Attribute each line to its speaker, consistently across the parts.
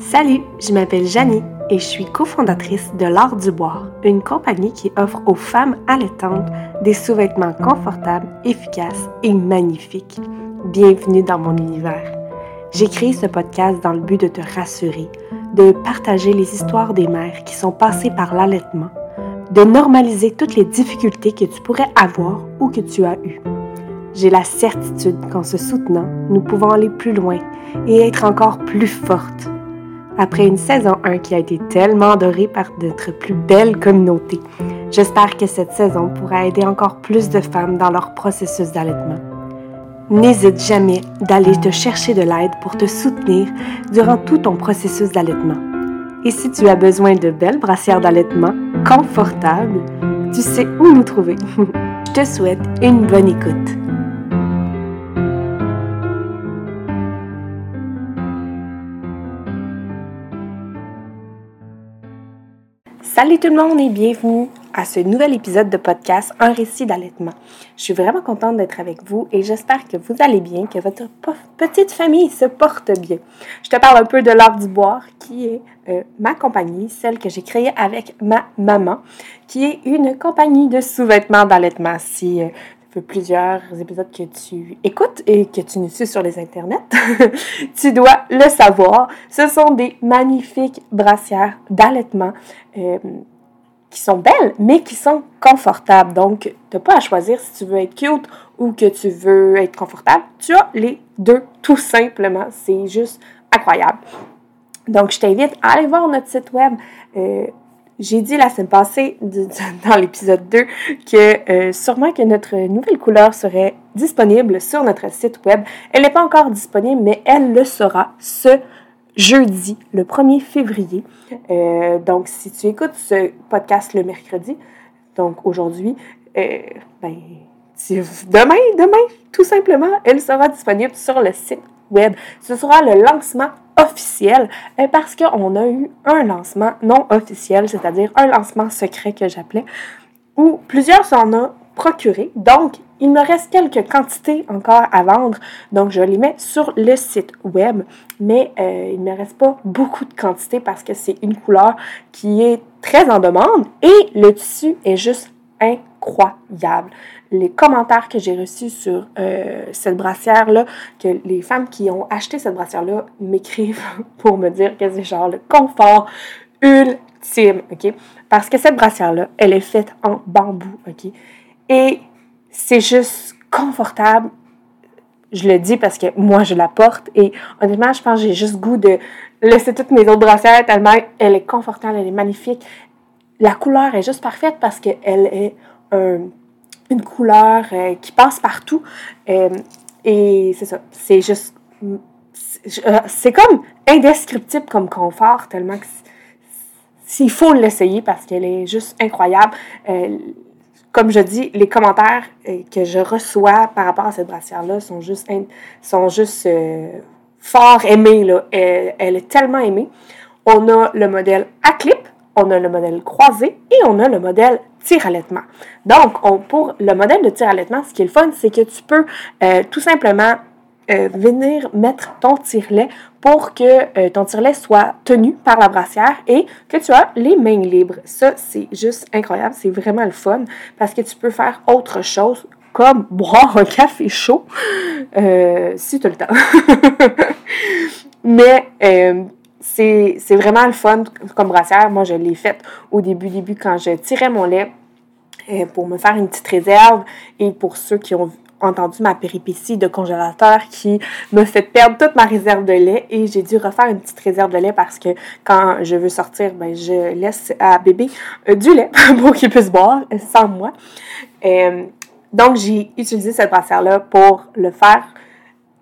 Speaker 1: Salut, je m'appelle Janie et je suis cofondatrice de L'Art du Boire, une compagnie qui offre aux femmes allaitantes des sous-vêtements confortables, efficaces et magnifiques. Bienvenue dans mon univers. J'ai créé ce podcast dans le but de te rassurer, de partager les histoires des mères qui sont passées par l'allaitement, de normaliser toutes les difficultés que tu pourrais avoir ou que tu as eues. J'ai la certitude qu'en se soutenant, nous pouvons aller plus loin et être encore plus fortes. Après une saison 1 qui a été tellement adorée par notre plus belle communauté, j'espère que cette saison pourra aider encore plus de femmes dans leur processus d'allaitement. N'hésite jamais d'aller te chercher de l'aide pour te soutenir durant tout ton processus d'allaitement. Et si tu as besoin de belles brassières d'allaitement confortables, tu sais où nous trouver. Je te souhaite une bonne écoute. Salut tout le monde et bienvenue à ce nouvel épisode de podcast Un récit d'allaitement. Je suis vraiment contente d'être avec vous et j'espère que vous allez bien, que votre petite famille se porte bien. Je te parle un peu de l'art du boire qui est euh, ma compagnie, celle que j'ai créée avec ma maman, qui est une compagnie de sous-vêtements d'allaitement. Si euh, plusieurs épisodes que tu écoutes et que tu nous suis sur les internets, tu dois le savoir. Ce sont des magnifiques brassières d'allaitement euh, qui sont belles, mais qui sont confortables. Donc, tu n'as pas à choisir si tu veux être cute ou que tu veux être confortable. Tu as les deux, tout simplement. C'est juste incroyable. Donc, je t'invite à aller voir notre site web. Euh, j'ai dit la semaine passée, dans l'épisode 2, que euh, sûrement que notre nouvelle couleur serait disponible sur notre site web. Elle n'est pas encore disponible, mais elle le sera ce jeudi, le 1er février. Euh, donc, si tu écoutes ce podcast le mercredi, donc aujourd'hui, euh, ben, demain, demain, tout simplement, elle sera disponible sur le site Ce sera le lancement officiel euh, parce qu'on a eu un lancement non officiel, c'est-à-dire un lancement secret que j'appelais, où plusieurs s'en ont procuré. Donc, il me reste quelques quantités encore à vendre, donc je les mets sur le site web, mais euh, il ne me reste pas beaucoup de quantité parce que c'est une couleur qui est très en demande et le tissu est juste incroyable. Les commentaires que j'ai reçus sur euh, cette brassière-là, que les femmes qui ont acheté cette brassière-là m'écrivent pour me dire que c'est genre le confort ultime, OK? Parce que cette brassière-là, elle est faite en bambou, OK? Et c'est juste confortable. Je le dis parce que moi, je la porte et honnêtement, je pense que j'ai juste goût de laisser toutes mes autres brassières tellement elle est confortable, elle est magnifique. La couleur est juste parfaite parce qu'elle est une couleur euh, qui passe partout. Euh, et c'est ça, c'est juste... Euh, c'est comme indescriptible comme confort, tellement que s'il faut l'essayer parce qu'elle est juste incroyable. comme je dis, les commentaires que je reçois par rapport à cette brassière-là sont juste, sont juste fort aimés. Là. Elle, elle, est tellement aimée. On a le modèle à clip, on a le modèle croisé et on a le modèle tir-allaitement. Donc, pour le modèle de tir-allaitement, ce qui est le fun, c'est que tu peux euh, tout simplement euh, venir mettre ton tire-lait pour que euh, ton tire-lait soit tenu par la brassière et que tu as les mains libres. Ça, c'est juste incroyable. C'est vraiment le fun parce que tu peux faire autre chose comme boire un café chaud si tu le temps. Mais c'est vraiment le fun comme brassière. Moi, je l'ai faite au début, début quand je tirais mon lait euh, pour me faire une petite réserve et pour ceux qui ont entendu ma péripétie de congélateur qui me fait perdre toute ma réserve de lait et j'ai dû refaire une petite réserve de lait parce que quand je veux sortir, ben, je laisse à bébé euh, du lait pour qu'il puisse boire sans moi. Euh, donc, j'ai utilisé cette brassière-là pour le faire.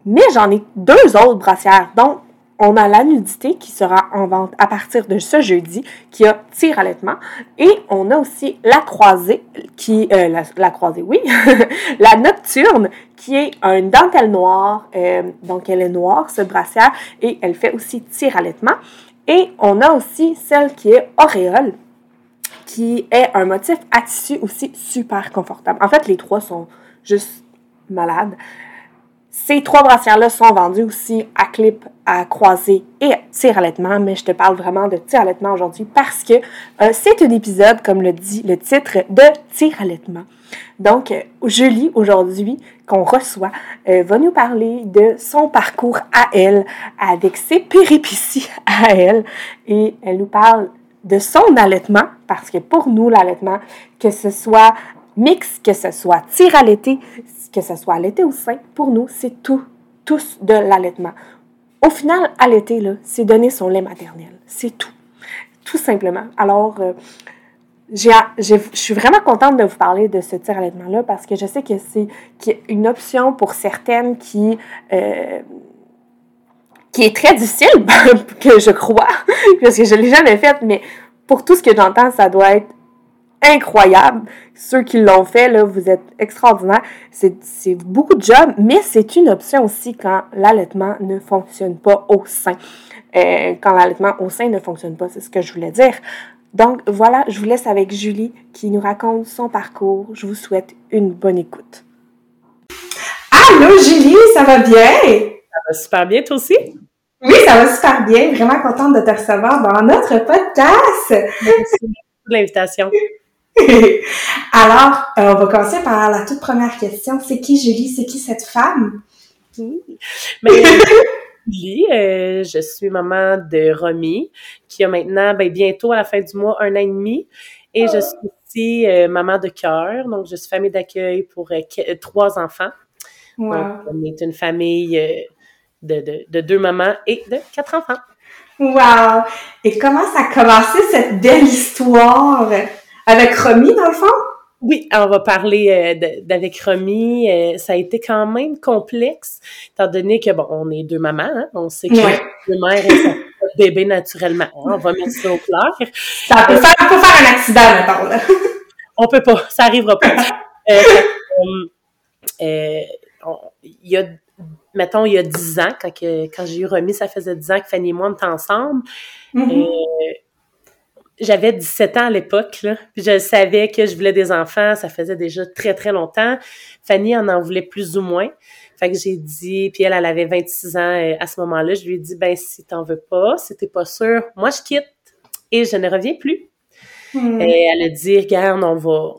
Speaker 1: Mais j'en ai deux autres brassières. Donc, on a la nudité qui sera en vente à partir de ce jeudi, qui a tir allaitement. Et on a aussi la croisée, qui, euh, la, croisée, oui, la nocturne, qui est un dentelle noire. Euh, donc, elle est noire, cette brassière, et elle fait aussi tir allaitement. Et on a aussi celle qui est auréole, qui est un motif à tissu aussi super confortable. En fait, les trois sont juste malades. Ces trois brassières-là sont vendues aussi à clip, à croisée et à tir-allaitement, mais je te parle vraiment de tir-allaitement aujourd'hui parce que euh, c'est un épisode, comme le dit le titre, de tir-allaitement. Donc, euh, Julie, aujourd'hui, qu'on reçoit, euh, va nous parler de son parcours à elle, avec ses péripéties à elle, et elle nous parle de son allaitement, parce que pour nous, l'allaitement, que ce soit mix, que ce soit tir allaité, que ce soit allaité ou sein, pour nous, c'est tout, tous de l'allaitement. Au final, allaiter, c'est donner son lait maternel. C'est tout. Tout simplement. Alors, euh, je suis vraiment contente de vous parler de ce tir allaitement-là parce que je sais que c'est une option pour certaines qui, euh, qui est très difficile, que je crois, parce que je ne l'ai jamais faite, mais pour tout ce que j'entends, ça doit être incroyable. Ceux qui l'ont fait, là, vous êtes extraordinaires. C'est beaucoup de job, mais c'est une option aussi quand l'allaitement ne fonctionne pas au sein. Euh, quand l'allaitement au sein ne fonctionne pas, c'est ce que je voulais dire. Donc voilà, je vous laisse avec Julie qui nous raconte son parcours. Je vous souhaite une bonne écoute. Allô Julie, ça va bien?
Speaker 2: Ça va super bien, toi aussi?
Speaker 1: Oui, ça va super bien. Vraiment contente de te recevoir dans notre podcast.
Speaker 2: Merci pour l'invitation.
Speaker 1: Alors, euh, on va commencer par la toute première question. C'est qui Julie? C'est qui cette femme?
Speaker 2: Oui. Mais, Julie, euh, je suis maman de Romy, qui a maintenant, ben, bientôt à la fin du mois, un an et demi. Et je suis aussi euh, maman de cœur. Donc, je suis famille d'accueil pour trois enfants. Donc, on est une famille de, de, de deux mamans et de quatre enfants.
Speaker 1: Wow! Et comment ça a commencé cette belle histoire? Avec Romy, dans le fond?
Speaker 2: Oui, on va parler euh, d'avec Romy. Euh, ça a été quand même complexe, étant donné que, bon, on est deux mamans, hein, on sait que deux mères et bébé naturellement. Hein, on va mettre ça au clair.
Speaker 1: Ça peut faire, on peut faire un accident, maintenant. Là.
Speaker 2: on peut pas, ça arrivera pas. euh, il y a mettons, il y a dix ans, quand, quand j'ai eu remis, ça faisait dix ans que Fanny et moi, on était ensemble. Mm-hmm. J'avais 17 ans à l'époque, puis je savais que je voulais des enfants, ça faisait déjà très, très longtemps. Fanny en en voulait plus ou moins. Fait que j'ai dit, puis elle, elle avait 26 ans euh, à ce moment-là, je lui ai dit, ben si t'en veux pas, si t'es pas sûr, moi je quitte et je ne reviens plus. Mm. Et elle a dit, regarde, on va,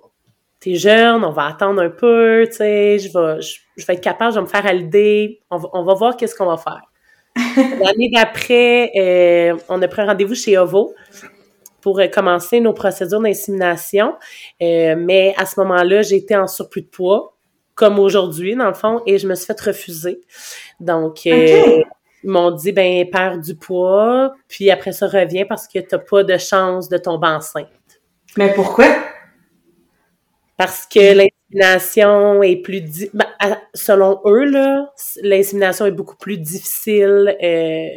Speaker 2: t'es jeune, on va attendre un peu, tu sais, je vais, je, vais être capable, je vais me faire à l'idée, on va, on va voir qu'est-ce qu'on va faire. L'année d'après, euh, on a pris un rendez-vous chez OVO pour euh, commencer nos procédures d'insémination, euh, mais à ce moment-là, j'étais en surplus de poids, comme aujourd'hui, dans le fond, et je me suis fait refuser. Donc, ils m'ont dit, ben, perds du poids, puis après ça, reviens parce que t'as pas de chance de tomber enceinte.
Speaker 1: Mais pourquoi?
Speaker 2: parce que l'insémination est plus ben, selon eux là l'insémination est beaucoup plus difficile euh,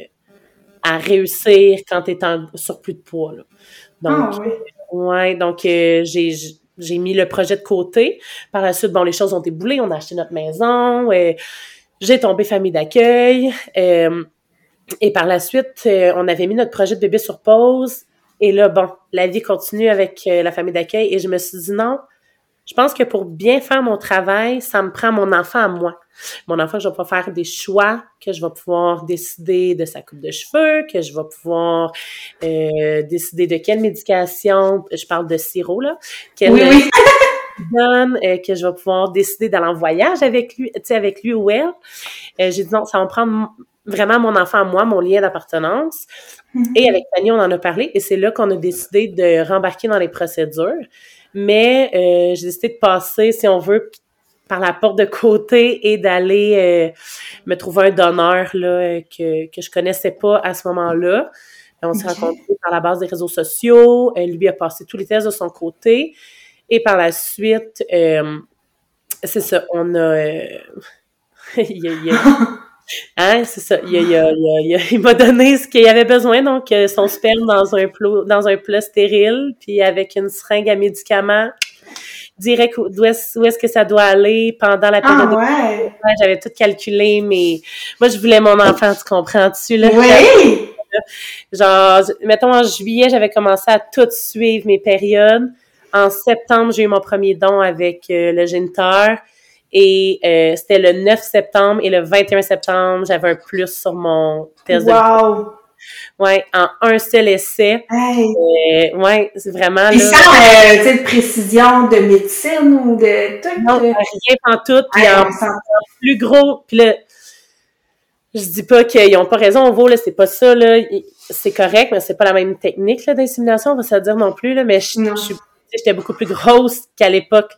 Speaker 2: à réussir quand tu es en surplus de poids là. donc ah, ouais donc euh, j'ai j'ai mis le projet de côté. Par la suite bon les choses ont éboulé on a acheté notre maison euh, j'ai tombé famille d'accueil et par la suite on avait mis notre projet de bébé sur pause. Et là bon la vie continue avec la famille d'accueil et je me suis dit non je pense que pour bien faire mon travail, ça me prend mon enfant à moi. Mon enfant, je vais pouvoir faire des choix, que je vais pouvoir décider de sa coupe de cheveux, que je vais pouvoir euh, décider de quelle médication, je parle de sirop, là, quelle oui, oui. donne, euh, que je vais pouvoir décider d'aller en voyage avec lui, tu sais, avec lui ou elle. Euh, j'ai dit non, ça va me prendre vraiment mon enfant à moi, mon lien d'appartenance. Mm-hmm. Et avec Fanny, on en a parlé et c'est là qu'on a décidé de rembarquer dans les procédures. Mais euh, j'ai décidé de passer, si on veut, par la porte de côté et d'aller euh, me trouver un donneur là, que, que je connaissais pas à ce moment-là. On s'est rencontrés par la base des réseaux sociaux. Elle lui a passé tous les tests de son côté. Et par la suite, euh, c'est ça, on a... il, y a, il, y a, Hein, c'est ça. Il, il, il, m'a donné ce qu'il avait besoin, donc euh, son sperme dans un plat, dans un plat stérile, puis avec une seringue à médicaments, direct où est-ce, où est-ce que ça doit aller pendant la période. Ah, ouais. J'avais tout calculé, mais moi, je voulais mon enfant, tu comprends-tu, là?
Speaker 1: Oui!
Speaker 2: Genre, mettons, en juillet, j'avais commencé à tout suivre mes périodes. En septembre, j'ai eu mon premier don avec euh, le géniteur. Et euh, c'était le 9 septembre et le 21 septembre, j'avais un plus sur mon test
Speaker 1: wow.
Speaker 2: Ouais, en un seul essai.
Speaker 1: Hey.
Speaker 2: Euh, ouais, c'est vraiment
Speaker 1: Puis sans, euh, de précision de médecine ou de tout.
Speaker 2: Non,
Speaker 1: euh,
Speaker 2: rien en tout. Puis
Speaker 1: hey,
Speaker 2: en plus gros. Puis là, je dis pas qu'ils ont pas raison, on vaut, là, c'est pas ça, là. C'est correct, mais c'est pas la même technique, là, d'insémination, on va se dire non plus, là. Mais je, suis- j'étais beaucoup plus grosse qu'à l'époque.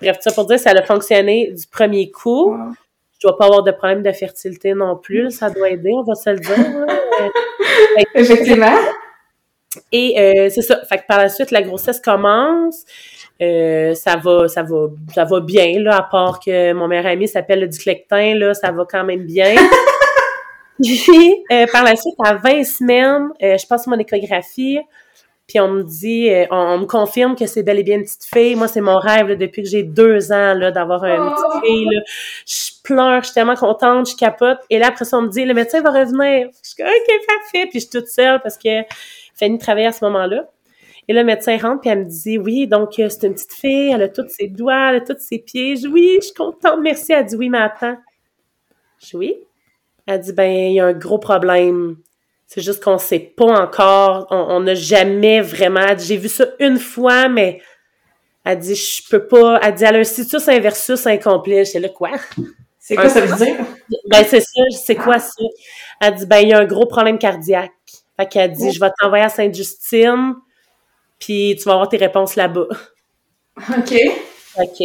Speaker 2: Bref, ça pour dire, ça a fonctionné du premier coup.
Speaker 1: Wow.
Speaker 2: Je dois pas avoir de problème de fertilité non plus. Ça doit aider, on va se le dire. Euh,
Speaker 1: Effectivement.
Speaker 2: Et euh, c'est ça. Fait que par la suite, la grossesse commence. Euh, ça va, ça va, ça va bien, là, à part que mon meilleur ami s'appelle le Duclectin, là, ça va quand même bien. Puis, euh, par la suite, à 20 semaines, je passe mon échographie, puis on me dit, euh, on, on me confirme que c'est bel et bien une petite fille. Moi, c'est mon rêve, là, depuis que j'ai deux ans, là, d'avoir une
Speaker 1: Oh.
Speaker 2: petite fille, là. Je pleure, je suis tellement contente, je capote. Et là, après ça, on me dit, le médecin va revenir. Je suis OK, parfait. Puis je suis toute seule parce que Fanny travaillait à ce moment-là. Et le médecin rentre, puis elle me dit, oui, donc euh, c'est une petite fille, elle a tous ses doigts, elle a tous ses pieds. Je dis, oui, je suis contente, merci. Elle dit, oui, mais attends. Je dis, oui. Elle dit, ben, il y a un gros problème. C'est juste qu'on sait pas encore, on n'a jamais vraiment, j'ai vu ça une fois, mais elle dit, je peux pas, elle dit, elle a un situs inversus incomplet. J'étais là, quoi?
Speaker 1: C'est quoi ça veut dire?
Speaker 2: Ben, c'est ça, c'est quoi ça? Elle dit, ben, il y a un gros problème cardiaque. Fait qu'elle dit, je vais t'envoyer à Sainte-Justine, puis tu vas avoir tes réponses là-bas.
Speaker 1: OK.
Speaker 2: OK.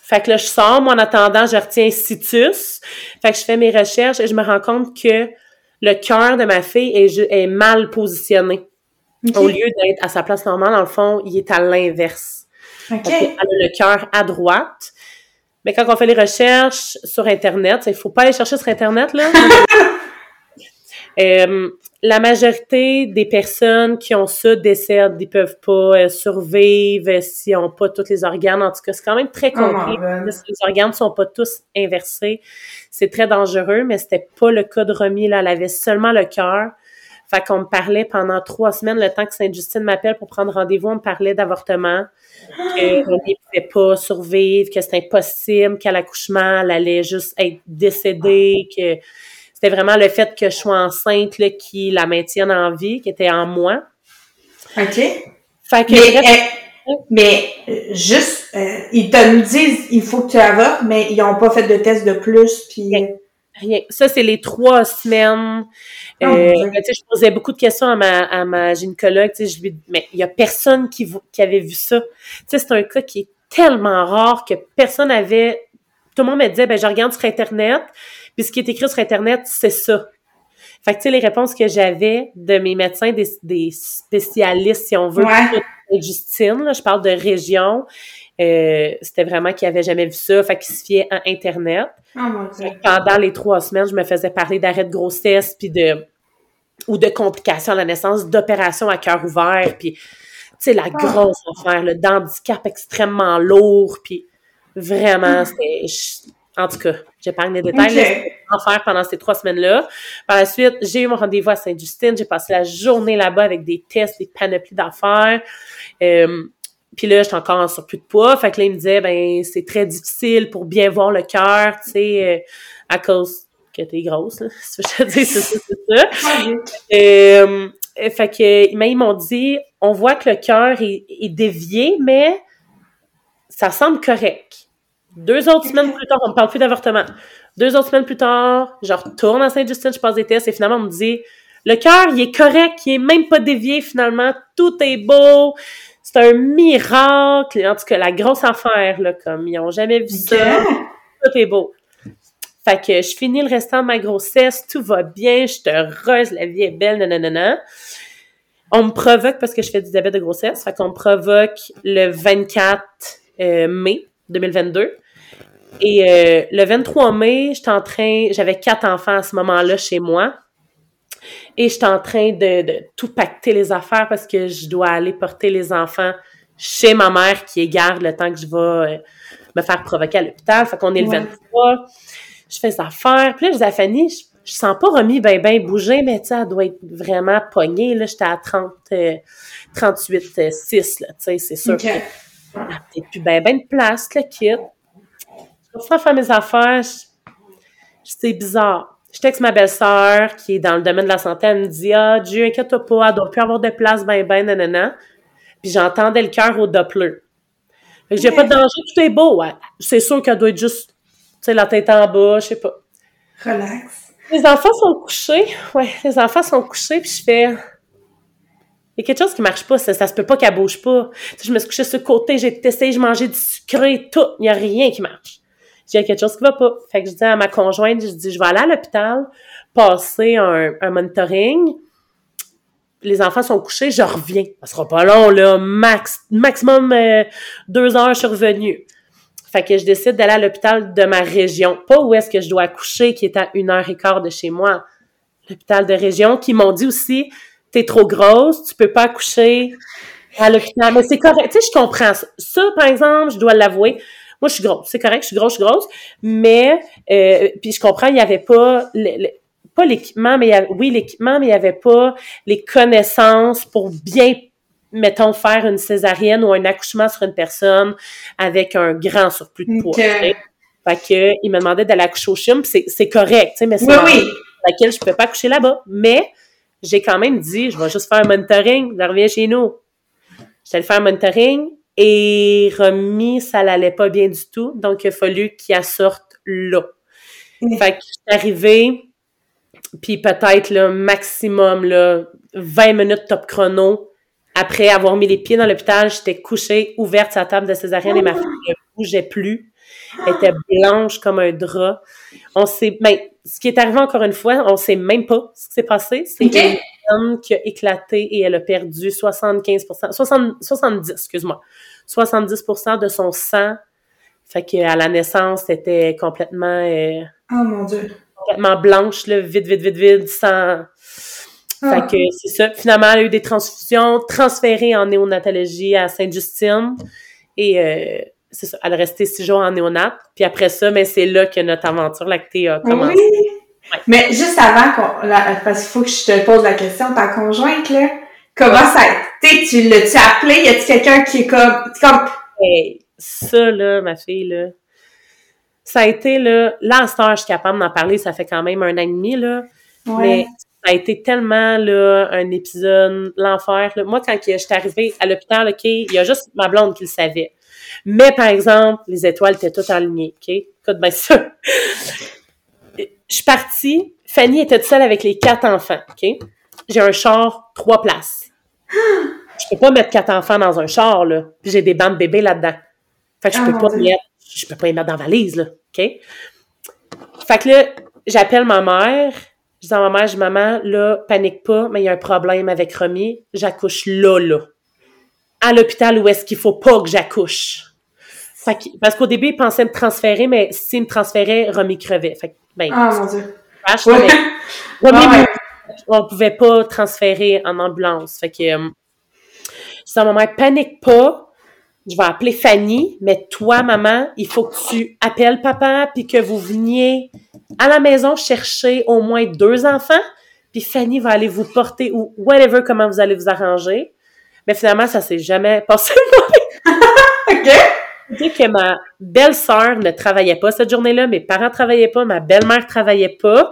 Speaker 2: Fait que là, je sors, moi, en attendant, je retiens situs. Fait que je fais mes recherches et je me rends compte que le cœur de ma fille est, mal positionné. Au lieu d'être à sa place normale, dans le fond, il est à l'inverse.
Speaker 1: OK.
Speaker 2: Fait qu'elle a le cœur à droite. Mais quand on fait les recherches sur Internet, il faut pas aller chercher sur Internet, là. Euh, la majorité des personnes qui ont ça décèdent, ils peuvent pas euh, survivre euh, s'ils ont pas tous les organes. En tout cas, c'est quand même très
Speaker 1: Oh
Speaker 2: compliqué. Les organes sont pas tous inversés. C'est très dangereux, mais c'était pas le cas de Romy, là. Elle avait seulement le cœur. Fait qu'on me parlait pendant trois semaines, le temps que Sainte-Justine m'appelle pour prendre rendez-vous, on me parlait d'avortement, que Romy ne pouvait pas survivre, que c'était impossible, qu'à l'accouchement, elle allait juste être décédée, que c'était vraiment le fait que je sois enceinte là, qui la maintienne en vie, qui était en moi.
Speaker 1: OK.
Speaker 2: Fait que,
Speaker 1: Mais,
Speaker 2: bref,
Speaker 1: euh, mais euh, juste, euh, ils te disent, il faut que tu avortes, mais ils n'ont pas fait de test de plus, puis...
Speaker 2: Rien. Ça, c'est les trois semaines.
Speaker 1: Oh,
Speaker 2: Euh, ben, je posais beaucoup de questions à ma, à ma gynécologue. Je lui, mais il y a personne qui, qui avait vu ça. C'est un cas qui est tellement rare que personne avait... Tout le monde me disait, ben, je regarde sur Internet, puis ce qui est écrit sur Internet, c'est ça. Fait que, tu sais, les réponses que j'avais de mes médecins, des, des spécialistes, si on veut,
Speaker 1: Ouais.
Speaker 2: de Justine, là, je parle de région, euh, c'était vraiment qu'ils n'avaient jamais vu ça, fait qu'ils se fiaient à Internet
Speaker 1: Oh mon Dieu.
Speaker 2: pendant les trois semaines, je me faisais parler d'arrêt de grossesse, puis de ou de complications à la naissance, d'opérations à cœur ouvert, puis tu sais la grosse affaire, le d'handicap extrêmement lourd, puis vraiment c'était je- en tout cas, j'épargne les détails.
Speaker 1: Ok.
Speaker 2: là, c'était l'enfer pendant ces trois semaines-là. Par la suite, j'ai eu mon rendez-vous à Sainte-Justine. J'ai passé la journée là-bas avec des tests, des panoplies d'affaires. Euh, puis là, j'étais encore en surplus de poids. Fait que là, il me disait, ben, c'est très difficile pour bien voir le cœur, tu sais, euh, à cause que t'es grosse, là. Si je te dis, c'est ça, c'est ça. Euh, euh, fait que, mais ils m'ont dit, on voit que le cœur est, est dévié, mais ça semble correct. Deux autres semaines plus tard, on me parle plus d'avortement. Deux autres semaines plus tard, je retourne à Sainte-Justine, je passe des tests et finalement, on me dit, le cœur, il est correct, il est même pas dévié finalement, tout est beau, c'est un miracle. En tout cas, la grosse affaire, là, comme ils ont jamais vu ça, tout est beau. Fait que je finis le restant de ma grossesse, tout va bien, je te heureuse, la vie est belle, nanana. On me provoque parce que je fais du diabète de grossesse, fait qu'on me provoque le 24 euh, mai 2022. Et euh, le 23 mai, j'étais en train, j'avais quatre enfants à ce moment-là chez moi. Et j'étais en train de, de tout pacter les affaires parce que je dois aller porter les enfants chez ma mère qui est garde le temps que je vais euh, me faire provoquer à l'hôpital. Fait qu'on est le
Speaker 1: Ouais.
Speaker 2: 23. Je fais des affaires. Puis là, je dis à Fanny, je, je sens pas Romy ben ben bouger, mais tu sais, elle doit être vraiment pognée. Là, j'étais à 30, euh, 38, euh, 6, là, tu sais, c'est sûr.
Speaker 1: OK.
Speaker 2: que elle a peut-être plus ben ben de place, le kit. À faire mes affaires. C'est bizarre. Je texte ma belle-sœur, qui est dans le domaine de la santé, elle me dit « Ah, Dieu, inquiète-toi pas, elle doit plus avoir de place, ben, ben, nanana. » Puis j'entendais le cœur au Doppler. Fait que j'ai pas de danger, tout est beau. Ouais. C'est sûr qu'elle doit être juste, tu sais, la tête en bas, je sais pas.
Speaker 1: Relax.
Speaker 2: Les enfants sont couchés. Ouais, les enfants sont couchés, puis je fais... Il y a quelque chose qui marche pas, ça, ça se peut pas qu'elle bouge pas. je me suis couchée sur le côté, j'ai testé, je mangeais du sucré, tout. Il y a rien qui marche. Il y a quelque chose qui va pas. Fait que je dis à ma conjointe, je dis, je vais aller à l'hôpital, passer un, un monitoring. Les enfants sont couchés, je reviens. Ça sera pas long, là. Max, maximum euh, deux heures, je suis revenue. Fait que je décide d'aller à l'hôpital de ma région. Pas où est-ce que je dois accoucher, qui est à une heure et quart de chez moi. L'hôpital de région, qui m'ont dit aussi, t'es trop grosse, tu peux pas accoucher à l'hôpital. Mais c'est correct. Tu sais, je comprends ça. Ça, par exemple, je dois l'avouer. Moi, je suis grosse. C'est correct, je suis grosse, je suis grosse. Mais, euh, puis je comprends, il y avait pas, pas l'équipement, mais il y avait, oui, l'équipement, mais il y avait pas les connaissances pour bien, mettons, faire une césarienne ou un accouchement sur une personne avec un grand surplus de poids.
Speaker 1: Okay.
Speaker 2: Fait que, il me demandait d'aller accoucher au CHUM, c'est, c'est correct, tu sais, mais c'est
Speaker 1: Oui, oui.
Speaker 2: laquelle je peux pas accoucher là-bas. Mais, j'ai quand même dit, je vais juste faire un monitoring, je reviens chez nous. J'allais faire un monitoring et remis, ça l'allait pas bien du tout. Donc, il a fallu qu'il sorte là.
Speaker 1: Mm.
Speaker 2: Fait que je suis arrivée, puis peut-être le maximum, là, 20 minutes top chrono. Après avoir mis les pieds dans l'hôpital, j'étais couchée, ouverte sur la table de césarienne et ma fille ne bougeait plus. Elle était blanche comme un drap. On sait, ben, ce qui est arrivé encore une fois, on sait même pas ce qui s'est passé. C'est. Qui a éclaté et elle a perdu 75 60, 70, excuse-moi, 70 de son sang. Fait qu'à la naissance, c'était complètement, euh,
Speaker 1: Oh mon Dieu.
Speaker 2: complètement blanche, là, vide, vide, vide, vide, sans...
Speaker 1: Ah.
Speaker 2: Fait que c'est ça. Finalement, elle a eu des transfusions, transférée en néonatologie à Sainte-Justine. Et euh, c'est ça, elle est restée six jours en néonat. Puis après ça, mais c'est là que notre aventure lactée a commencé.
Speaker 1: Oui. Mais juste avant qu'on. la- Parce qu'il faut que je te pose la question, ta conjointe, là, comment ça a été? Tu l'as-tu appelé? Y a-tu quelqu'un qui est comme.
Speaker 2: Hey, ça, là, ma fille, là, ça a été, là, là, cette heure, je suis capable d'en parler, ça fait quand même un an et demi, là, mais
Speaker 1: Ouais.
Speaker 2: ça a été tellement, là, un épisode, l'enfer, là. Moi, quand je suis arrivée à l'hôpital, OK, il y a juste ma blonde qui le savait. Mais, par exemple, les étoiles étaient toutes alignées, OK? Écoute bien ça. Je suis partie, Fanny était seule avec les quatre enfants, OK? J'ai un char, trois places. Je peux pas mettre quatre enfants dans un char, là. Puis j'ai des bancs de bébés là-dedans. Fait que je
Speaker 1: Ah,
Speaker 2: peux
Speaker 1: mon
Speaker 2: pas mettre, je peux pas les mettre dans la valise, là. OK? Fait que là, j'appelle ma mère. Je dis à ma mère, je dis, maman, là, panique pas, mais il y a un problème avec Romy. J'accouche là, là. À l'hôpital où est-ce qu'il faut pas que j'accouche. Fait que- parce qu'au début, il pensait me transférer, mais s'il me transférait, Romy crevait. Fait que, ben,
Speaker 1: Ah mon Dieu. Ouais.
Speaker 2: mais
Speaker 1: Ah
Speaker 2: on pouvait pas transférer en ambulance. Fait que, euh, à ma mère, panique pas, je vais appeler Fanny, mais toi, maman, il faut que tu appelles papa, puis que vous veniez à la maison chercher au moins deux enfants, puis Fanny va aller vous porter, ou whatever, comment vous allez vous arranger. Mais finalement, ça s'est jamais passé.
Speaker 1: OK.
Speaker 2: Dit que ma belle-sœur ne travaillait pas cette journée-là, mes parents travaillaient pas, ma belle-mère travaillait pas.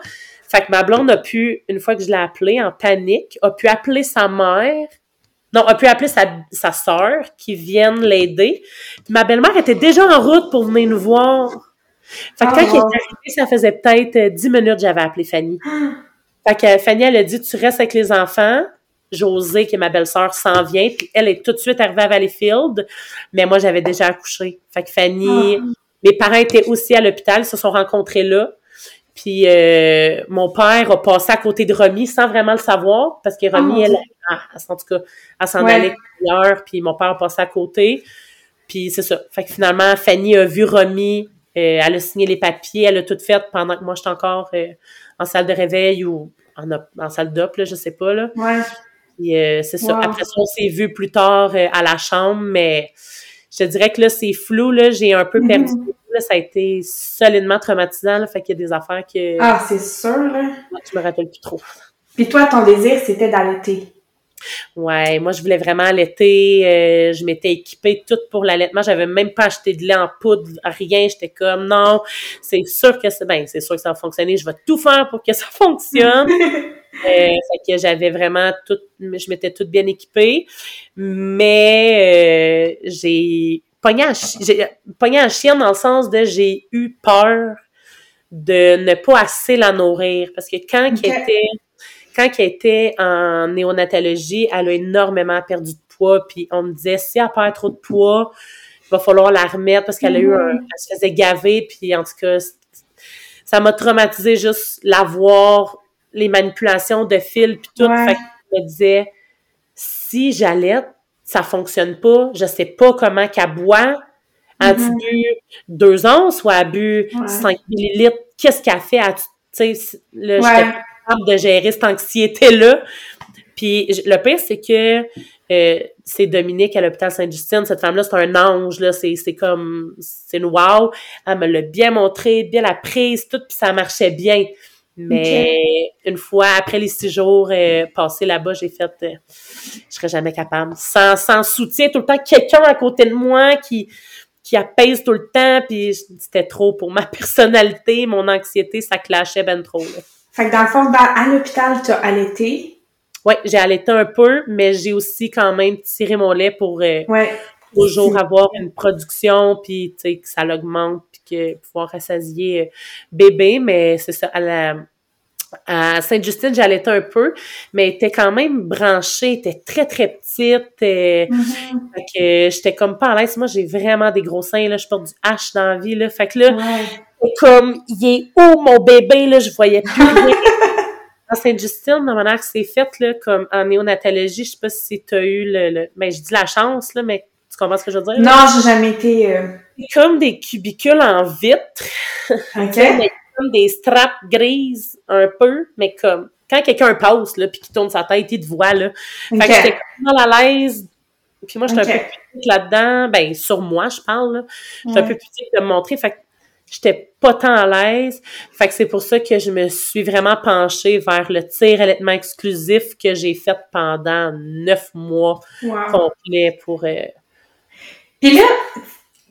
Speaker 2: Fait que ma blonde a pu, une fois que je l'ai appelée en panique, a pu appeler sa mère, non, a pu appeler sa, sa sœur qui vienne l'aider. Ma belle-mère était déjà en route pour venir nous voir. Fait que
Speaker 1: Oh,
Speaker 2: quand il est
Speaker 1: wow.
Speaker 2: arrivé, ça faisait peut-être euh, 10 minutes que j'avais appelé Fanny. Fait que Fanny, elle a dit, tu restes avec les enfants. José, qui est ma belle-sœur, s'en vient. Puis elle est tout de suite arrivée à Valleyfield. Mais moi, j'avais déjà accouché. Fait que Fanny, mes parents étaient aussi à l'hôpital. Ils se sont rencontrés là. Puis euh, mon père a passé à côté de Romy sans vraiment le savoir. Parce que
Speaker 1: Oh,
Speaker 2: Romy, elle, elle, elle- en tout cas, elle s'en
Speaker 1: Ouais.
Speaker 2: allait ailleurs. Puis mon père a passé à côté. Puis c'est ça. Fait que finalement, Fanny a vu Romy. euh, elle a signé les papiers. Elle a tout fait pendant que moi, j'étais encore euh, en salle de réveil ou en, salle d'op, là, je sais pas. Là.
Speaker 1: Ouais.
Speaker 2: Puis, euh, c'est ça.
Speaker 1: Wow.
Speaker 2: Après ça, on s'est vu plus tard euh, à la chambre, mais je te dirais que là, c'est flou, là. J'ai un peu
Speaker 1: Mhm.
Speaker 2: perdu. Là, ça a été solidement traumatisant, là. Fait qu'il y a des affaires que
Speaker 1: Ah, c'est sûr, là.
Speaker 2: je me rappelle plus trop.
Speaker 1: Puis toi, ton désir, c'était d'allaiter.
Speaker 2: Ouais, moi, je voulais vraiment allaiter. Euh, je m'étais équipée toute pour l'allaitement. J'avais même pas acheté de lait en poudre, rien. J'étais comme, non, c'est sûr que c'est, ben, c'est sûr que ça va fonctionner. Je vais tout faire pour que ça fonctionne. euh, fait que j'avais vraiment tout, je m'étais toute bien équipée. Mais euh, j'ai pogné en, j'ai pogné en chien dans le sens de j'ai eu peur de ne pas assez la nourrir. Parce que quand
Speaker 1: Ok.
Speaker 2: elle était quand elle était en néonatologie, elle a énormément perdu de poids, puis on me disait, si elle perd trop de poids, il va falloir la remettre parce qu'elle a eu un,
Speaker 1: Mhm.
Speaker 2: elle se faisait gaver, puis en tout cas, ça m'a traumatisé juste la voir, les manipulations de fil, puis tout.
Speaker 1: Ouais.
Speaker 2: Fait que je me disais, si j'allaite, ça fonctionne pas, je sais pas comment qu'elle boit. A-tu
Speaker 1: Mhm.
Speaker 2: bu deux onces ou a bu
Speaker 1: Ouais.
Speaker 2: 5 millilitres? Qu'est-ce qu'elle fait? A-tu- Tu sais, là,
Speaker 1: Ouais.
Speaker 2: Capable de gérer cette anxiété-là. Puis le pire, c'est que euh, c'est Dominique à l'hôpital Sainte-Justine. Cette femme-là, c'est un ange, là. C'est, c'est comme... C'est une wow. Elle me l'a bien montré, bien la prise, tout, puis ça marchait bien. Mais une fois, après les six jours euh, passés là-bas, j'ai fait... euh, je serais jamais capable. Sans, sans soutien, tout le temps, quelqu'un à côté de moi qui qui apaise tout le temps, puis c'était trop pour ma personnalité, mon anxiété, ça clashait ben trop. Là.
Speaker 1: Fait que dans le fond, dans, à l'hôpital, t'as allaité.
Speaker 2: Ouais, j'ai allaité un peu, mais j'ai aussi quand même tiré mon lait pour euh,
Speaker 1: Ouais.
Speaker 2: toujours avoir une production, puis tu sais, que ça l'augmente, puis que pouvoir rassasier euh, bébé, mais c'est ça, à la à Sainte-Justine, j'allaitais un peu, mais elle était quand même branchée, elle était très, très petite. euh,
Speaker 1: Mhm.
Speaker 2: fait que j'étais comme pas à l'aise. Moi, j'ai vraiment des gros seins, là. Je porte du H dans la vie, là. Fait que là,
Speaker 1: Ouais.
Speaker 2: C'est comme, il est où mon bébé, là? Je voyais plus rien. Sainte-Justine, dans mon que c'est fait, là, comme en néonatologie, je sais pas si t'as eu le, le... Ben, je dis la chance, là, mais tu comprends ce que je veux dire?
Speaker 1: Non, j'ai jamais été. euh,
Speaker 2: comme des cubicules en vitre,
Speaker 1: OK.
Speaker 2: mais comme des straps grises, un peu, mais comme, quand quelqu'un passe, là, puis qui tourne sa tête, il te voit, là. Fait que j'étais comme mal à l'aise. Puis moi, j'étais
Speaker 1: Ok.
Speaker 2: un peu pudique là-dedans. Ben, sur moi, je parle, là. J'étais un peu pudique de me montrer. Fait que j'étais pas tant à l'aise. Fait que c'est pour ça que je me suis vraiment penchée vers le tir allaitement exclusif que j'ai fait pendant neuf mois
Speaker 1: Wow.
Speaker 2: complets pour... euh,
Speaker 1: Puis là, tu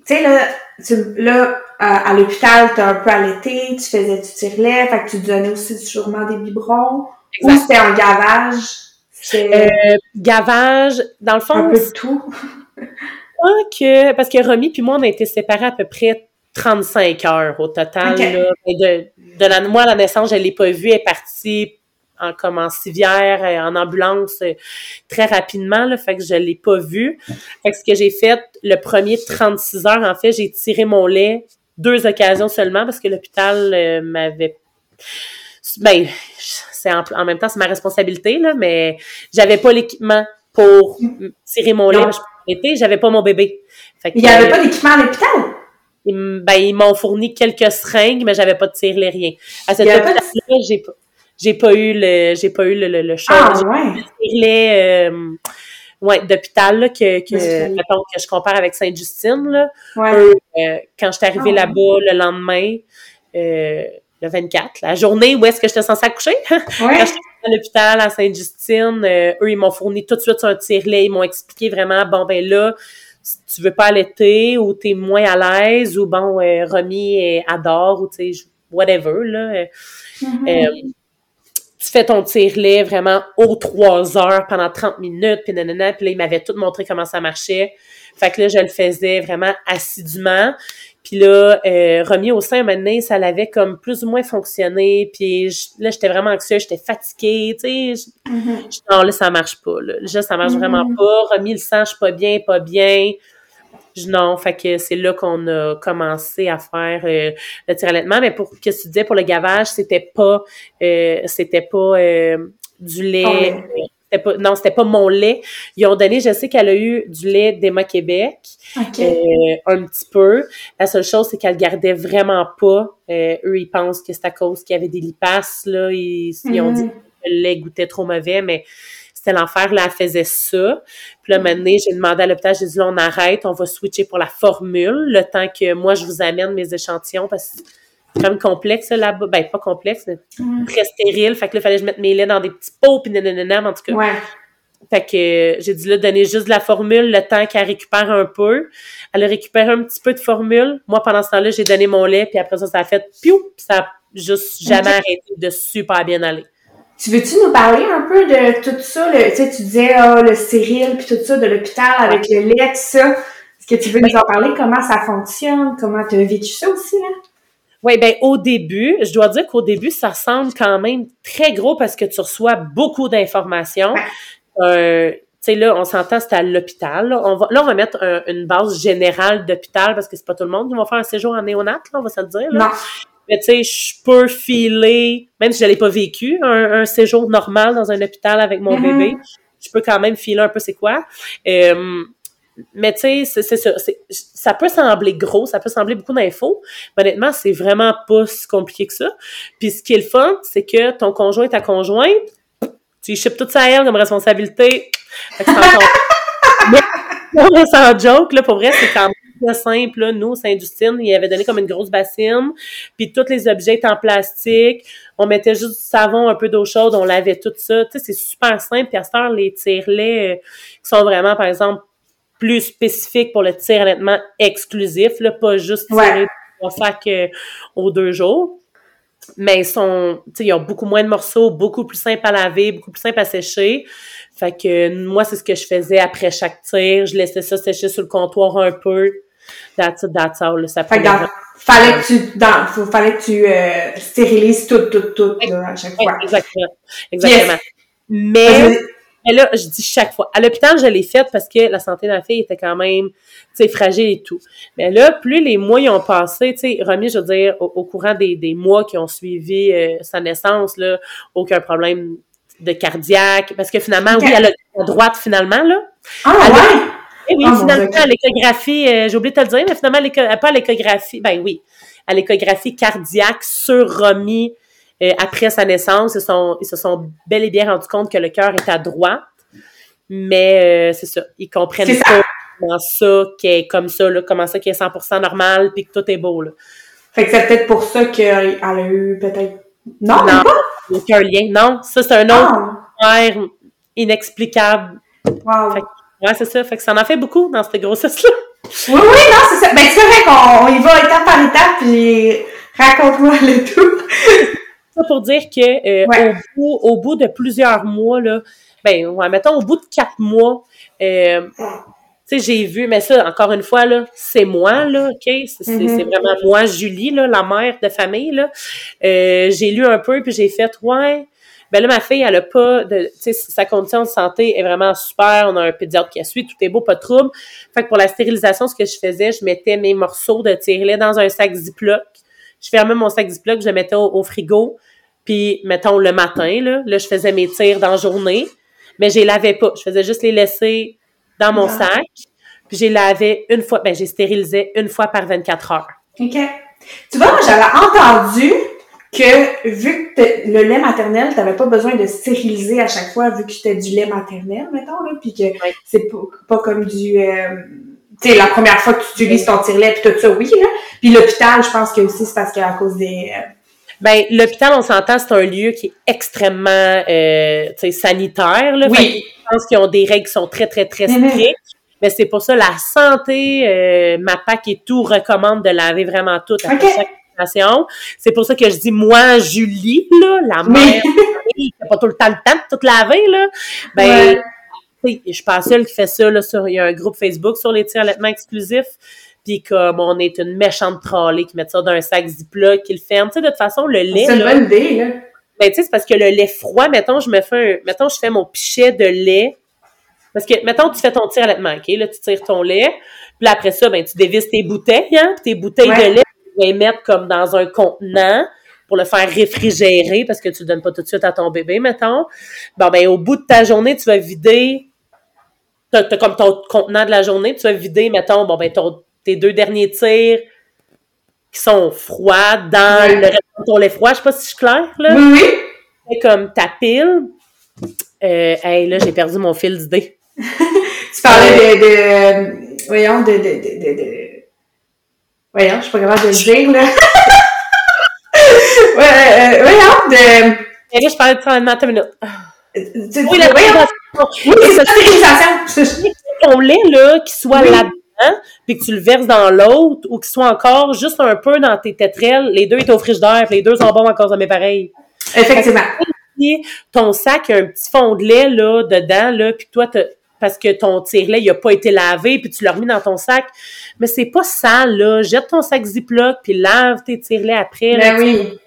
Speaker 1: sais, là, tu, là à, à l'hôpital, t'as un peu allaité, tu faisais du tire-lait, fait que tu donnais aussi sûrement des biberons. Ou c'était un gavage?
Speaker 2: Euh, gavage, dans le
Speaker 1: un
Speaker 2: fond,
Speaker 1: peu de tout.
Speaker 2: que... Parce que Romy puis moi, on a été séparés à peu près 35 heures au total. Là. De, de la, moi, à la naissance, je l'ai pas vue. Elle est partie en, comme en civière, euh, en ambulance, euh, très rapidement. Là, fait que je l'ai pas vue. Fait que ce que j'ai fait, le premier 36 heures, en fait, j'ai tiré mon lait deux occasions seulement parce que l'hôpital euh, m'avait... Ben, c'est en, en même temps, c'est ma responsabilité, là, mais j'avais pas l'équipement pour tirer mon lait.
Speaker 1: Non.
Speaker 2: J'avais pas mon bébé. Fait que,
Speaker 1: Il n'y avait
Speaker 2: euh,
Speaker 1: pas d'équipement à l'hôpital?
Speaker 2: Ils, ben, ils m'ont fourni quelques seringues, mais j'avais pas de tire rien. À cet
Speaker 1: Il y avait pas de-
Speaker 2: hôpital-là, j'ai pas, j'ai pas eu le, j'ai pas eu le, le, le choix.
Speaker 1: Ah, ouais.
Speaker 2: tirelet, euh, ouais, d'hôpital, que, que, mettons, que je compare avec Sainte-Justine, là.
Speaker 1: Ouais.
Speaker 2: Euh, quand j'étais arrivée
Speaker 1: Ah,
Speaker 2: là-bas le lendemain, euh, le 24, la journée où est-ce que j'étais censée accoucher,
Speaker 1: Ouais.
Speaker 2: quand j'étais à l'hôpital à Sainte-Justine, euh, eux, ils m'ont fourni tout de suite un tire-lait. Ils m'ont expliqué vraiment, bon, ben là, si tu veux pas allaiter ou t'es moins à l'aise ou bon, euh, Romy adore ou tu sais, whatever, là. euh,
Speaker 1: Mhm.
Speaker 2: euh, tu fais ton tire-lait vraiment aux trois heures pendant 30 minutes, puis nanana, puis là, il m'avait tout montré comment ça marchait. Fait que là, je le faisais vraiment assidûment. Puis là, euh, remis au sein, maintenant, ça l'avait comme plus ou moins fonctionné. Puis je- là, j'étais vraiment anxieuse, j'étais fatiguée, tu sais. je-
Speaker 1: Mhm.
Speaker 2: je- Non, là, ça marche pas. Là, Là, ça marche
Speaker 1: Mhm.
Speaker 2: vraiment pas. Remis le sang, je suis pas bien, pas bien. Je- non, fait que c'est là qu'on a commencé à faire euh, le tir allaitement. Mais pour que tu disais pour le gavage, c'était pas euh, c'était pas euh, du lait. C'était pas, non, c'était pas mon lait. Ils ont donné, je sais qu'elle a eu du lait d'Emma Québec, euh, un petit peu. La seule chose, c'est qu'elle le gardait vraiment pas. Euh, eux, ils pensent que c'est à cause qu'il y avait des lipaces, là. Ils, ils ont dit
Speaker 1: Mhm.
Speaker 2: que le lait goûtait trop mauvais, mais c'était l'enfer. Là, elle faisait ça. Puis là, maintenant, j'ai demandé à l'hôpital, j'ai dit, là, on arrête, on va switcher pour la formule, le temps que moi, je vous amène mes échantillons, parce que même complexe, là, là-bas. Ben, pas complexe, mais
Speaker 1: Mhm.
Speaker 2: très stérile. Fait que là, il fallait que je mette mes laits dans des petits pots, puis nanana, en tout cas.
Speaker 1: Ouais.
Speaker 2: fait que j'ai dit là, donner juste de la formule le temps qu'elle récupère un peu. Elle a récupéré un petit peu de formule. Moi, pendant ce temps-là, j'ai donné mon lait, puis après ça, ça a fait piou, puis ça a juste jamais arrêté de super bien aller.
Speaker 1: Tu veux-tu nous parler un peu de tout ça? Le, tu sais, tu disais oh, le stérile, puis tout ça, de l'hôpital avec le lait, tout ça. Est-ce que tu veux nous en parler? Comment ça fonctionne? Comment tu as vécu ça aussi, là?
Speaker 2: Oui, ben au début, je dois dire qu'au début, ça semble quand même très gros parce que tu reçois beaucoup d'informations. Euh, tu sais, là, on s'entend, c'est à l'hôpital. Là. On va, là, on va mettre une base générale d'hôpital parce que c'est pas tout le monde qui va faire un séjour en néonat, là, on va se le dire. Là.
Speaker 1: Non.
Speaker 2: Mais tu sais, je peux filer, même si je l'ai pas vécu, un, séjour normal dans un hôpital avec mon
Speaker 1: Mhm.
Speaker 2: bébé, je peux quand même filer un peu c'est quoi. Euh, mais tu sais, c'est ça. Ça peut sembler gros, ça peut sembler beaucoup d'infos, mais honnêtement, c'est vraiment pas si compliqué que ça. Puis ce qui est le fun, c'est que ton conjoint, ta conjointe, tu ships tout ça à elle comme responsabilité. Fait que mais, sans joke, là, pour vrai, c'est quand même très simple, là. Nous, Saint-Justine, il avait donné comme une grosse bassine, puis tous les objets étaient en plastique. On mettait juste du savon, un peu d'eau chaude, on lavait tout ça. Tu sais, c'est super simple. Puis à cette heure, les tire-laits euh, qui sont vraiment, par exemple, plus spécifiques pour le tir allaitement exclusif, là, pas juste tirer trois sacs euh, aux deux jours. Mais ils sont, ils ont beaucoup moins de morceaux, beaucoup plus simples à laver, beaucoup plus simples à sécher. Fait que moi, c'est ce que je faisais après chaque tir. Je laissais ça sécher sur le comptoir un peu. That's it, that's all, là. Ça
Speaker 1: Fait que dans, fallait que tu, dans, faut- fallait que tu euh, stérilises tout, tout, tout, là, à chaque fois.
Speaker 2: Exactement. Exactement. Mais. Mais là, je dis chaque fois. À l'hôpital, je l'ai faite parce que la santé de ma fille était quand même, tu sais, fragile et tout. Mais là, plus les mois y ont passé, tu sais, remis, je veux dire, au, au courant des, des mois qui ont suivi euh, sa naissance, là, aucun problème de cardiaque. Parce que finalement, oui, elle a la droite finalement, là.
Speaker 1: Ah, ouais!
Speaker 2: Eh oui,
Speaker 1: Ah,
Speaker 2: finalement, à l'échographie, euh, j'ai oublié de te le dire, mais finalement, à pas à l'échographie, ben oui, à l'échographie cardiaque sur Romy, euh, après sa naissance, ils, se sont, ils se sont bel et bien rendus compte que le cœur est à droite. Mais euh, c'est ça, ils comprennent pas comment ça qui est comme ça, là, comment ça qui est 100% normal, puis que tout est beau. Là.
Speaker 1: Fait que c'est peut-être pour ça qu'elle a eu peut-être... Non,
Speaker 2: Non.
Speaker 1: pas?
Speaker 2: Il n'y a aucun lien. Non, ça, c'est un autre
Speaker 1: Ah!
Speaker 2: inexplicable.
Speaker 1: Wow.
Speaker 2: Fait Ouais, c'est ça. Fait que ça en fait beaucoup dans cette grossesse-là.
Speaker 1: Oui, oui, non, c'est ça. Ben, c'est vrai qu'on on y va étape par étape, puis raconte-moi le tout.
Speaker 2: Ça pour dire que euh,
Speaker 1: Ouais.
Speaker 2: au, bout, au bout de plusieurs mois, là, ben, ouais, mettons, au bout de quatre mois, euh, tu sais, j'ai vu, mais ça, encore une fois, là, c'est moi, là, OK? C'est c'est- vraiment moi, Julie, là, la mère de famille, là. Euh, j'ai lu un peu, puis j'ai fait, ouais, ben là, ma fille, elle a pas de, tu sais, sa condition de santé est vraiment super, on a un pédiatre qui a suivi, tout est beau, pas de trouble. Fait que pour la stérilisation, ce que je faisais, je mettais mes morceaux de tire-lait dans un sac Ziploc. Je fermais mon sac Ziploc, je le mettais au, au frigo. Puis, mettons, le matin, là, là, je faisais mes tirs dans la journée. Mais je les lavais pas. Je faisais juste les laisser dans mon
Speaker 1: Ah.
Speaker 2: sac. Puis, je les lavais une fois, ben, j'ai stérilisé une fois par 24 heures.
Speaker 1: OK. Tu vois, moi, j'avais entendu que vu que le lait maternel, t'avais pas besoin de stériliser à chaque fois vu que c'était du lait maternel, mettons, là, puis que c'est pas, pas comme du... euh, tu sais, la première fois que tu utilises ton tire-lait puis tout ça, oui, là. Puis l'hôpital, je pense que aussi c'est parce qu'à cause des... euh,
Speaker 2: Ben, l'hôpital, on s'entend, c'est un lieu qui est extrêmement, euh, tu sais, sanitaire, là.
Speaker 1: Oui.
Speaker 2: Je pense qu'ils ont des règles qui sont très, très, très strictes. Mais c'est pour ça, la santé, euh, ma PAC et tout recommande de laver vraiment tout après
Speaker 1: Ok.
Speaker 2: chaque station. C'est pour ça que je dis, moi, Julie, là, la mère, qui n'a pas tout le temps le temps de tout laver, là, ben, sais, je suis pas seule qui fait ça, là, sur, il y a un groupe Facebook sur les tirs allaitement exclusifs, puis comme on est une méchante trollée qui met ça dans un sac Ziploc, qui le ferme. Tu sais, de toute façon, le lait,
Speaker 1: C'est une bonne idée, là.
Speaker 2: ben, tu sais, c'est parce que le lait froid, mettons, je me fais un, mettons, je fais mon pichet de lait. Parce que, mettons, tu fais ton tir allaitement, OK? Là, tu tires ton lait. Puis là, après ça, ben, tu dévisses tes bouteilles, hein? Puis tes bouteilles
Speaker 1: Ouais.
Speaker 2: de lait, tu vas les mettre comme dans un contenant pour le faire réfrigérer parce que tu le donnes pas tout de suite à ton bébé, mettons. Bon, ben, au bout de ta journée, tu vas vider, t'as, comme ton contenant de la journée, tu vas vider, mettons, bon, ben, ton, tes deux derniers tirs qui sont froids dans
Speaker 1: Ouais.
Speaker 2: le reste de ton lait froid. Je sais pas si je suis claire, là
Speaker 1: Oui, oui.
Speaker 2: comme ta pile. Euh, hey, là, j'ai perdu mon fil d'idée.
Speaker 1: Tu parlais de, de, voyons, de, de, de, de, de- voyons, je suis pas capable de le dire, là. ouais, euh, voyons, de,
Speaker 2: Et là, je parlais de 30 minutes.
Speaker 1: tu, tu-
Speaker 2: Oui, la
Speaker 1: voyons,
Speaker 2: ton lait, là, qui soit là-dedans, puis que tu le verses dans l'autre, ou qu'il soit encore juste un peu dans tes tétrelles, les deux étaient au frigidaire, puis les deux sont bons encore cause de mes pareils.
Speaker 1: Effectivement.
Speaker 2: Ton sac a un petit fond de lait, là, dedans, là, puis toi, parce que ton tire-lait, il a pas été lavé, puis tu l'as remis dans ton sac. Mais c'est pas sale, là. Jette ton sac Ziploc, puis lave tes tire-laits après.
Speaker 1: Ben oui.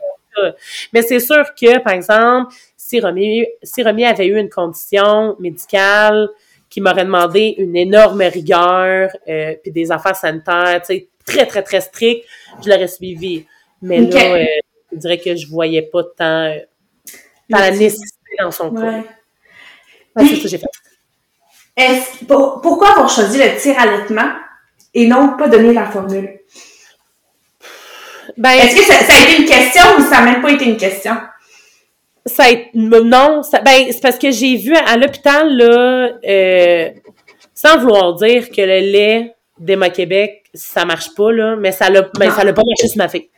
Speaker 2: Mais c'est sûr que, par exemple, si Romy, si Romy avait eu une condition médicale qui m'aurait demandé une énorme rigueur, euh, puis des affaires sanitaires, tu sais, très, très, très strictes, je l'aurais suivi. Mais là, euh, je dirais que je voyais pas tant, euh, la nécessité dans son cas. c'est ça que j'ai fait.
Speaker 1: Est-ce, pourquoi avoir choisi le tir allaitement et non pas donner la formule? Ben, Est-ce que ça, a été une question ou ça n'a même pas été une question?
Speaker 2: Ça a été, non, ben, c'est parce que j'ai vu à, l'hôpital, là, euh, sans vouloir dire que le lait d'Emma Québec, ça marche pas, là, mais ça l'a, ben, ça l'a pas marché sur ma fille.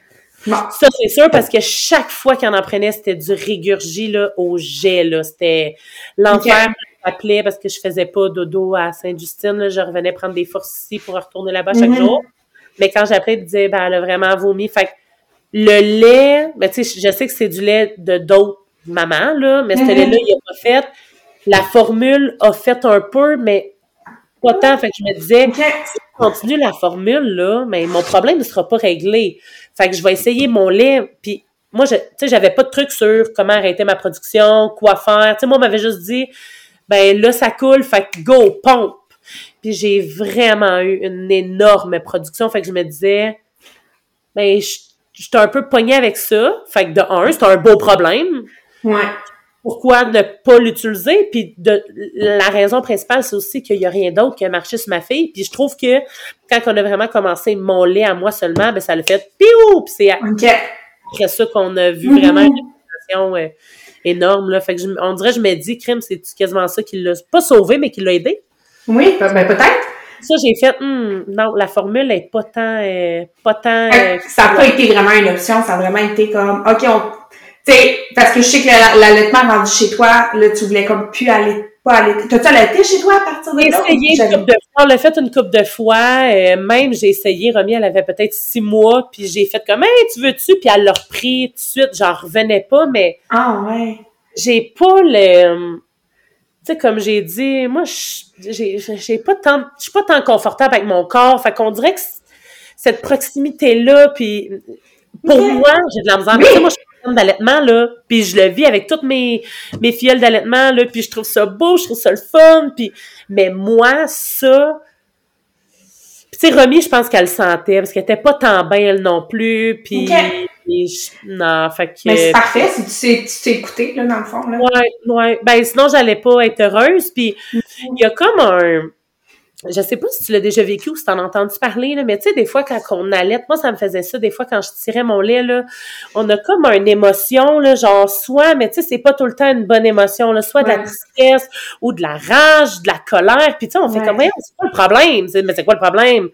Speaker 2: Ça, c'est sûr, parce que chaque fois qu'il en prenait, c'était du régurgie, là, au jet, là. C'était l'enfer. Okay. parce que je faisais pas dodo à Sainte-Justine, Je revenais prendre des forces ici pour retourner là-bas chaque mm-hmm. jour. Mais quand j'appelais, il disait, ben, elle a vraiment vomi. Fait que le lait, ben, tu sais, je sais que c'est du lait de d'autres mamans, là, mais ce mm-hmm. lait-là, il a pas fait. La formule a fait un peu, mais pas tant. Fait que je me disais, si je continue la formule, là, mais mon problème ne sera pas réglé. Fait que je vais essayer mon lait, puis moi, je, tu sais, j'avais pas de truc sur comment arrêter ma production, quoi faire. Tu sais, moi, on m'avait juste dit, ben là, ça coule, fait que go, pompe. Puis j'ai vraiment eu une énorme production. Fait que je me disais, ben, j'étais un peu pognée avec ça. Fait que de un, c'est un beau problème.
Speaker 1: Ouais.
Speaker 2: Pourquoi ne pas l'utiliser? Puis de, la raison principale, c'est aussi qu'il n'y a rien d'autre qui a marché sur ma fille. Puis je trouve que quand on a vraiment commencé mon lait à moi seulement, ben ça l'a fait piou! Puis c'est après ça qu'on a vu vraiment mm-hmm. une situation euh, énorme. Là. Fait que on dirait, je me dis, crime, c'est quasiment ça qui l'a pas sauvé, mais qui l'a aidé.
Speaker 1: Oui, ben, ben peut-être.
Speaker 2: Ça, j'ai fait, hmm, non, la formule est pas tant, euh, pas tant. Euh,
Speaker 1: ça n'a pas été vraiment une option, ça a vraiment été comme, ok, on, sais, parce que je sais que l'allaitement rendu chez toi, là, tu voulais comme plus aller, pas aller. T'as-tu allaité chez toi à partir de là?
Speaker 2: J'ai essayé une couple de fois, on l'a fait une couple de fois, euh, même j'ai essayé, Romy, elle avait peut-être six mois, puis j'ai fait comme, hey, tu veux-tu? Puis elle l'a repris tout de suite, j'en revenais pas, mais.
Speaker 1: Ah, ouais.
Speaker 2: J'ai pas le tu sais, comme j'ai dit, moi, j'ai pas tant, je suis pas tant confortable avec mon corps. Fait qu'on dirait que cette proximité-là, puis pour moi, j'ai de la misère. Oui. moi, je suis d'allaitement, là, puis je le vis avec toutes mes, mes filles d'allaitement, là, puis je trouve ça beau, je trouve ça le fun, puis, mais moi, ça, tu sais, Romy, je pense qu'elle le sentait, parce qu'elle était pas tant bien, elle non plus, puis non, fait que...
Speaker 1: Mais c'est parfait si tu sais, tu t'es écouté, là, dans le fond, là.
Speaker 2: Ouais, ouais. Ben, sinon, j'allais pas être heureuse. Puis, il y a comme un... Je sais pas si tu l'as déjà vécu ou si t'en as entendu parler, là, mais tu sais, des fois, quand on allait, moi, ça me faisait ça, des fois, quand je tirais mon lait, là, on a comme une émotion, là, genre, soit, mais tu sais, c'est pas tout le temps une bonne émotion, là, soit de la tristesse ou de la rage, de la colère, puis tu sais, on fait comme, c'est quoi le problème? Mais c'est quoi le problème?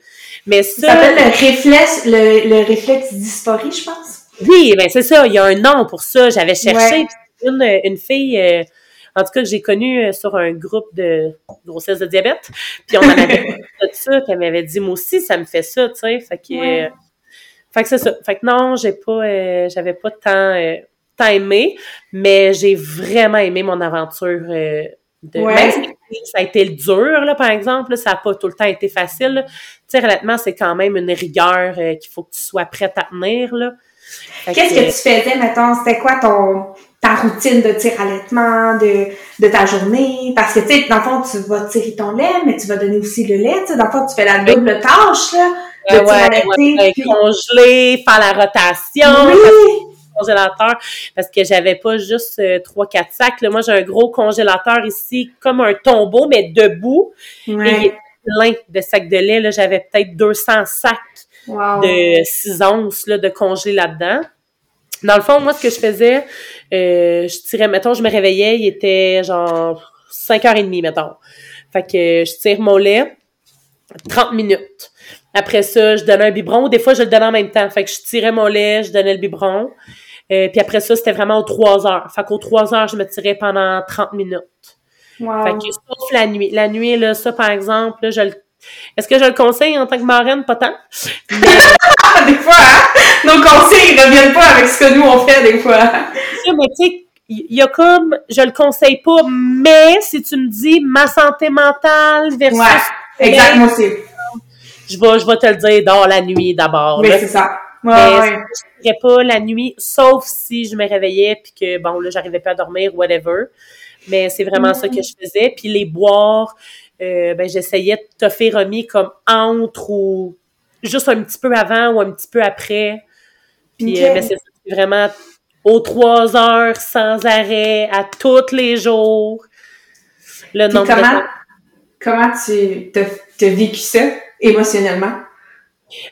Speaker 2: Mais ça...
Speaker 1: Ça s'appelle le réflexe, le, le réflexe dysphorie, je pense.
Speaker 2: Oui, ben c'est ça, il y a un nom pour ça. J'avais cherché une, une fille, euh, en tout cas que j'ai connue euh, sur un groupe de grossesse de diabète, puis on en avait tout ça, puis elle m'avait dit, moi aussi, ça me fait ça, tu sais, fait que... Euh, fait que c'est ça. Fait que non, j'ai pas, j'avais pas tant, tant aimé, mais j'ai vraiment aimé mon aventure de... Même si ça a été dur, là, par exemple, ça n'a pas tout le temps été facile. Tu sais, honnêtement, c'est quand même une rigueur qu'il faut que tu sois prête à tenir, là.
Speaker 1: Qu'est-ce que, tu faisais, mettons, c'était quoi ton ta routine de tir allaitement, de, de ta journée? Parce que, tu sais, dans le fond, tu vas tirer ton lait, mais tu vas donner aussi le lait, tu sais, dans le fond, tu fais la double tâche, là, de
Speaker 2: ouais, ouais, puis... congeler, faire la rotation. Oui! congélateur parce que j'avais pas juste euh, trois quatre sacs là. moi j'ai un gros congélateur ici comme un tombeau mais debout et il est plein de sacs de lait là j'avais peut-être 200 sacs de 6 onces là, de congelé là-dedans. Dans le fond, moi, ce que je faisais, euh, je tirais, mettons, je me réveillais, il était genre 5h30, mettons. Fait que je tire mon lait, 30 minutes. Après ça, je donnais un biberon. Des fois, je le donnais en même temps. Fait que je tirais mon lait, je donnais le biberon. Euh, puis après ça, c'était vraiment aux 3 heures. Fait qu'aux 3 heures, je me tirais pendant 30 minutes.
Speaker 1: Wow.
Speaker 2: Fait que sauf la nuit. La nuit, là, ça, par exemple, là, je le... Est-ce que je le conseille en tant que marraine? Pas tant?
Speaker 1: Des fois, hein? Nos conseils, ils reviennent pas avec ce que nous, on fait, des fois.
Speaker 2: Mais tu sais, il y a comme, je le conseille pas, mais si tu me dis ma santé mentale versus...
Speaker 1: Ouais, exact, moi aussi.
Speaker 2: Je vais, je vais te le dire dans la nuit d'abord.
Speaker 1: Mais
Speaker 2: là.
Speaker 1: c'est ça. Ouais,
Speaker 2: Mais
Speaker 1: ouais.
Speaker 2: je dirais pas la nuit, sauf si je me réveillais puis que, bon, là, j'arrivais pas à dormir, whatever. Mais c'est vraiment ça que je faisais. Puis les boire, euh, ben, j'essayais de toffer remis comme entre ou juste un petit peu avant ou un petit peu après. Puis,
Speaker 1: Ok.
Speaker 2: euh, ben, c'est vraiment aux trois heures, sans arrêt, à tous les jours. Le
Speaker 1: Puis
Speaker 2: nombre de
Speaker 1: comment,
Speaker 2: temps.
Speaker 1: comment tu t'as vécu ça émotionnellement?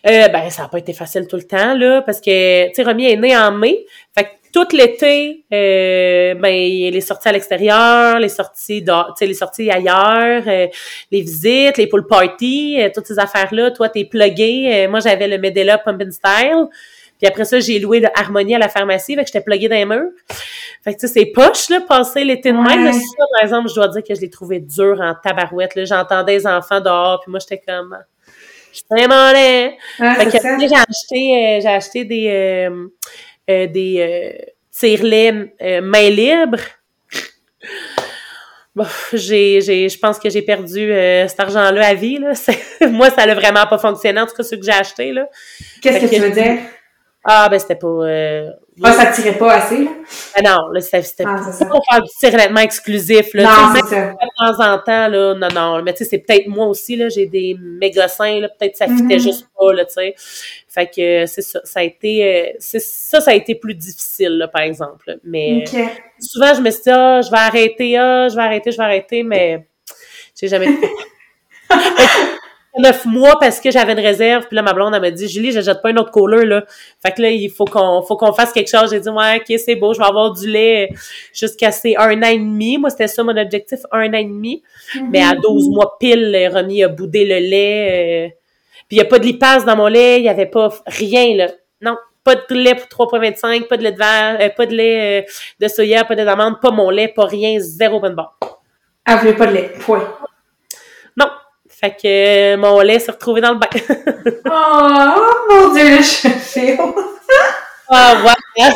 Speaker 2: Euh, ben, ça n'a pas été facile tout le temps, là, parce que, tu sais, Romy est né en mai. Fait que tout l'été, euh, ben, les sorties à l'extérieur, les sorties, dehors- tu sais, les sorties ailleurs, euh, les visites, les pool parties, euh, toutes ces affaires-là. Toi, t'es plugué. Euh, moi, j'avais le Medela Pump and Style. Puis après ça, j'ai loué le Harmonie à la pharmacie, fait que j'étais plugué dans les murs. Fait que, tu sais, c'est poche, là, passer l'été de même.
Speaker 1: Ouais.
Speaker 2: Ça, par exemple, je dois dire que je l'ai trouvé dur en tabarouette, là. J'entendais les enfants dehors, puis moi, j'étais comme... Je suis vraiment laid. Fait que j'ai acheté, euh, j'ai acheté des, euh, des euh, tire-laits euh, main libre. Bon, j'ai, j'ai, je pense que j'ai perdu euh, cet argent-là à vie. Là. Moi, ça n'a vraiment pas fonctionné, en tout cas, ceux que j'ai achetés. Là.
Speaker 1: Qu'est-ce que tu veux dire?
Speaker 2: Ah, ben, c'était pas... Euh,
Speaker 1: Ah, ça tirait pas assez, là?
Speaker 2: ah non, là, c'était,
Speaker 1: Ah,
Speaker 2: pas pour faire du tire-laitement exclusif. Là.
Speaker 1: Non, c'est ça.
Speaker 2: de temps en temps, là, non, non. Mais tu sais, c'est peut-être moi aussi, là, j'ai des méga seins, là, peut-être que ça fitait
Speaker 1: Mhm.
Speaker 2: juste pas, là, tu sais. Fait que euh, c'est ça, ça a été, euh, ça, ça a été plus difficile, là, par exemple. Mais
Speaker 1: Ok.
Speaker 2: souvent, je me suis dit, ah, je vais arrêter, ah, je vais arrêter, je vais arrêter, mais j'ai jamais neuf mois parce que j'avais une réserve. Puis là, ma blonde, elle m'a dit, Julie, je jette pas un autre couleur, là. Fait que là, il faut qu'on, faut qu'on fasse quelque chose. J'ai dit, ouais, ok, c'est beau, je vais avoir du lait jusqu'à ces un an et demi. Moi, c'était ça mon objectif, un an et demi. Mais à 12 mois pile, euh, Romy a boudé le lait. Puis il n'y a pas de lipase dans mon lait, il n'y avait pas rien, là. Non, pas de lait pour 3,25, pas de lait de verre, euh, pas de lait euh, de soya, pas de d'amande, pas mon lait, pas rien, zéro bonne barre.
Speaker 1: Elle voulait pas de lait. Point.
Speaker 2: Non. Fait que euh, mon lait s'est retrouvé dans le bain.
Speaker 1: Oh, mon Dieu, je fais.
Speaker 2: ah, ouais.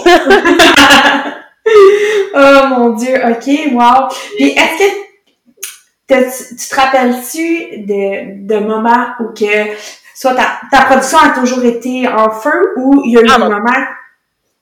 Speaker 1: oh mon Dieu, ok, wow. Puis est-ce que tu te rappelles-tu de, de moments où que soit ta, ta production a toujours été en feu ou il y a eu
Speaker 2: Ah,
Speaker 1: des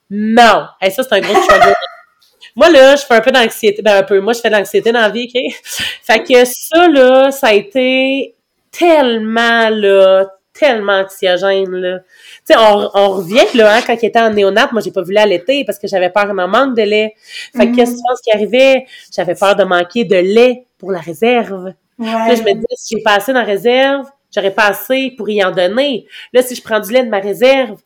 Speaker 2: non. Hey, ça, c'est un gros struggle. Moi, là, je fais un peu d'anxiété. Ben, un peu. Moi, je fais de l'anxiété dans la vie, OK? Fait que ça, là, ça a été tellement, là, tellement anxiogène, là. Tu sais, on, on revient, là, hein, quand il était en néonat, moi, j'ai pas vu l'été parce que j'avais peur d'un manque de lait. Fait que
Speaker 1: Mhm.
Speaker 2: qu'est-ce que tu penses qui arrivait? J'avais peur de manquer de lait pour la réserve. Là, je me dis, si j'ai pas assez dans la réserve, j'aurais pas assez pour y en donner. Là, si je prends du lait de ma réserve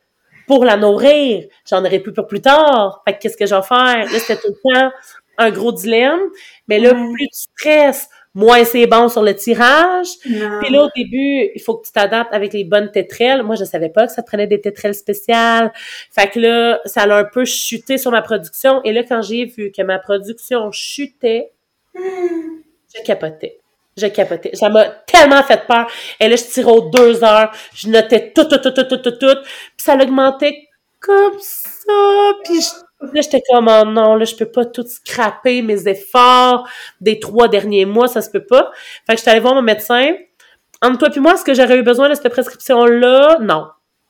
Speaker 2: pour la nourrir, j'en aurai plus pour plus tard. Fait que qu'est-ce que je vais faire? Là, c'était tout le temps un gros dilemme. Mais là,
Speaker 1: Ouais.
Speaker 2: plus tu stresses, moins c'est bon sur le tirage.
Speaker 1: Non.
Speaker 2: Puis là, au début, il faut que tu t'adaptes avec les bonnes tétrelles. Moi, je savais pas que ça prenait des tétrelles spéciales. Fait que là, ça a un peu chuté sur ma production. Et là, quand j'ai vu que ma production chutait, je capotais. Je capotais. Ça m'a tellement fait peur. Et là, je tirais aux deux heures. Je notais tout, tout, tout, tout, tout, tout, tout. Puis ça l'augmentait comme ça. Puis je- là, j'étais comme, oh non, là, je peux pas tout scraper mes efforts des trois derniers mois. Ça se peut pas. Fait que j'étais allée voir mon médecin. Entre toi et moi, est-ce que j'aurais eu besoin de cette prescription-là? Non.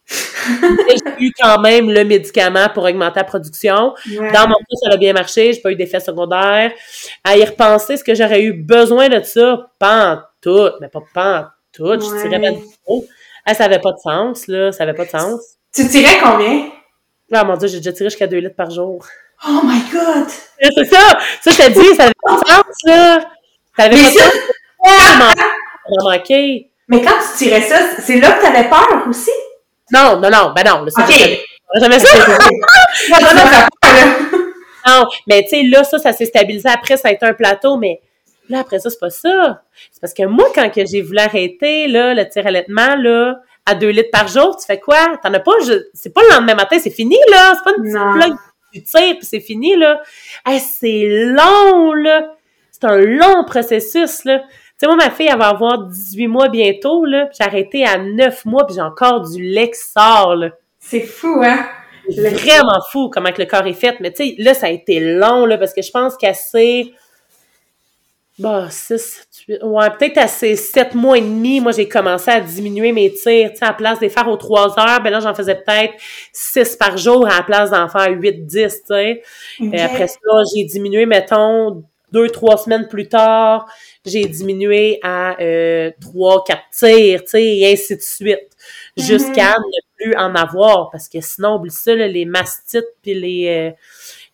Speaker 2: J'ai eu quand même le médicament pour augmenter la production.
Speaker 1: Ouais.
Speaker 2: Dans mon cas, ça a bien marché, j'ai pas eu d'effet secondaire. À y repenser, est-ce que j'aurais eu besoin de ça? Pas en tout, mais pas pas en tout. Je tirais du tout. Ah, ça avait pas de sens, là. Ça avait pas de sens.
Speaker 1: Tu tirais combien?
Speaker 2: Ah, mon Dieu, j'ai déjà tiré jusqu'à 2 litres par jour.
Speaker 1: Oh my god!
Speaker 2: C'est ça! Ça, je te dis, ça avait pas de sens, là. Ça avait
Speaker 1: Mais
Speaker 2: pas de
Speaker 1: ça-
Speaker 2: sens. Manqué.
Speaker 1: Mais quand tu tirais ça, c'est là que t'avais peur aussi?
Speaker 2: Non, non, non, ben non, là, ça,
Speaker 1: Ok.
Speaker 2: j'aurais jamais ça.
Speaker 1: Non,
Speaker 2: mais tu sais, là, ça, ça s'est stabilisé. Après, ça a été un plateau, mais là, après ça, c'est pas ça. C'est parce que moi, quand que j'ai voulu arrêter, là, le tir allaitement, là, à 2 litres par jour, tu fais quoi? T'en as pas, je- c'est pas le lendemain matin, c'est fini, là. C'est pas une petite plug, tu tires, puis c'est fini, là. Hey, c'est long, là. c'est un long processus, là. Tu sais, moi, ma fille, elle va avoir 18 mois bientôt, là, puis j'ai arrêté à 9 mois, puis j'ai encore du lait qui sort, là.
Speaker 1: C'est fou, hein?
Speaker 2: C'est vraiment fou comment que le corps est fait. Mais tu sais, là, ça a été long, là, parce que je pense qu'à ces... Bah, 6, 8, ouais, peut-être à ces 7 mois et demi, moi, j'ai commencé à diminuer mes tirs. Tu sais, à la place de les faire aux 3 heures, ben là, j'en faisais peut-être 6 par jour à la place d'en faire 8, 10, tu sais. Et après ça, j'ai diminué, mettons, deux, trois semaines plus tard, j'ai diminué à euh, trois, quatre tirs, tu sais, et ainsi de suite, jusqu'à ne plus en avoir, parce que sinon, oublie ça, là, les mastites puis les, euh,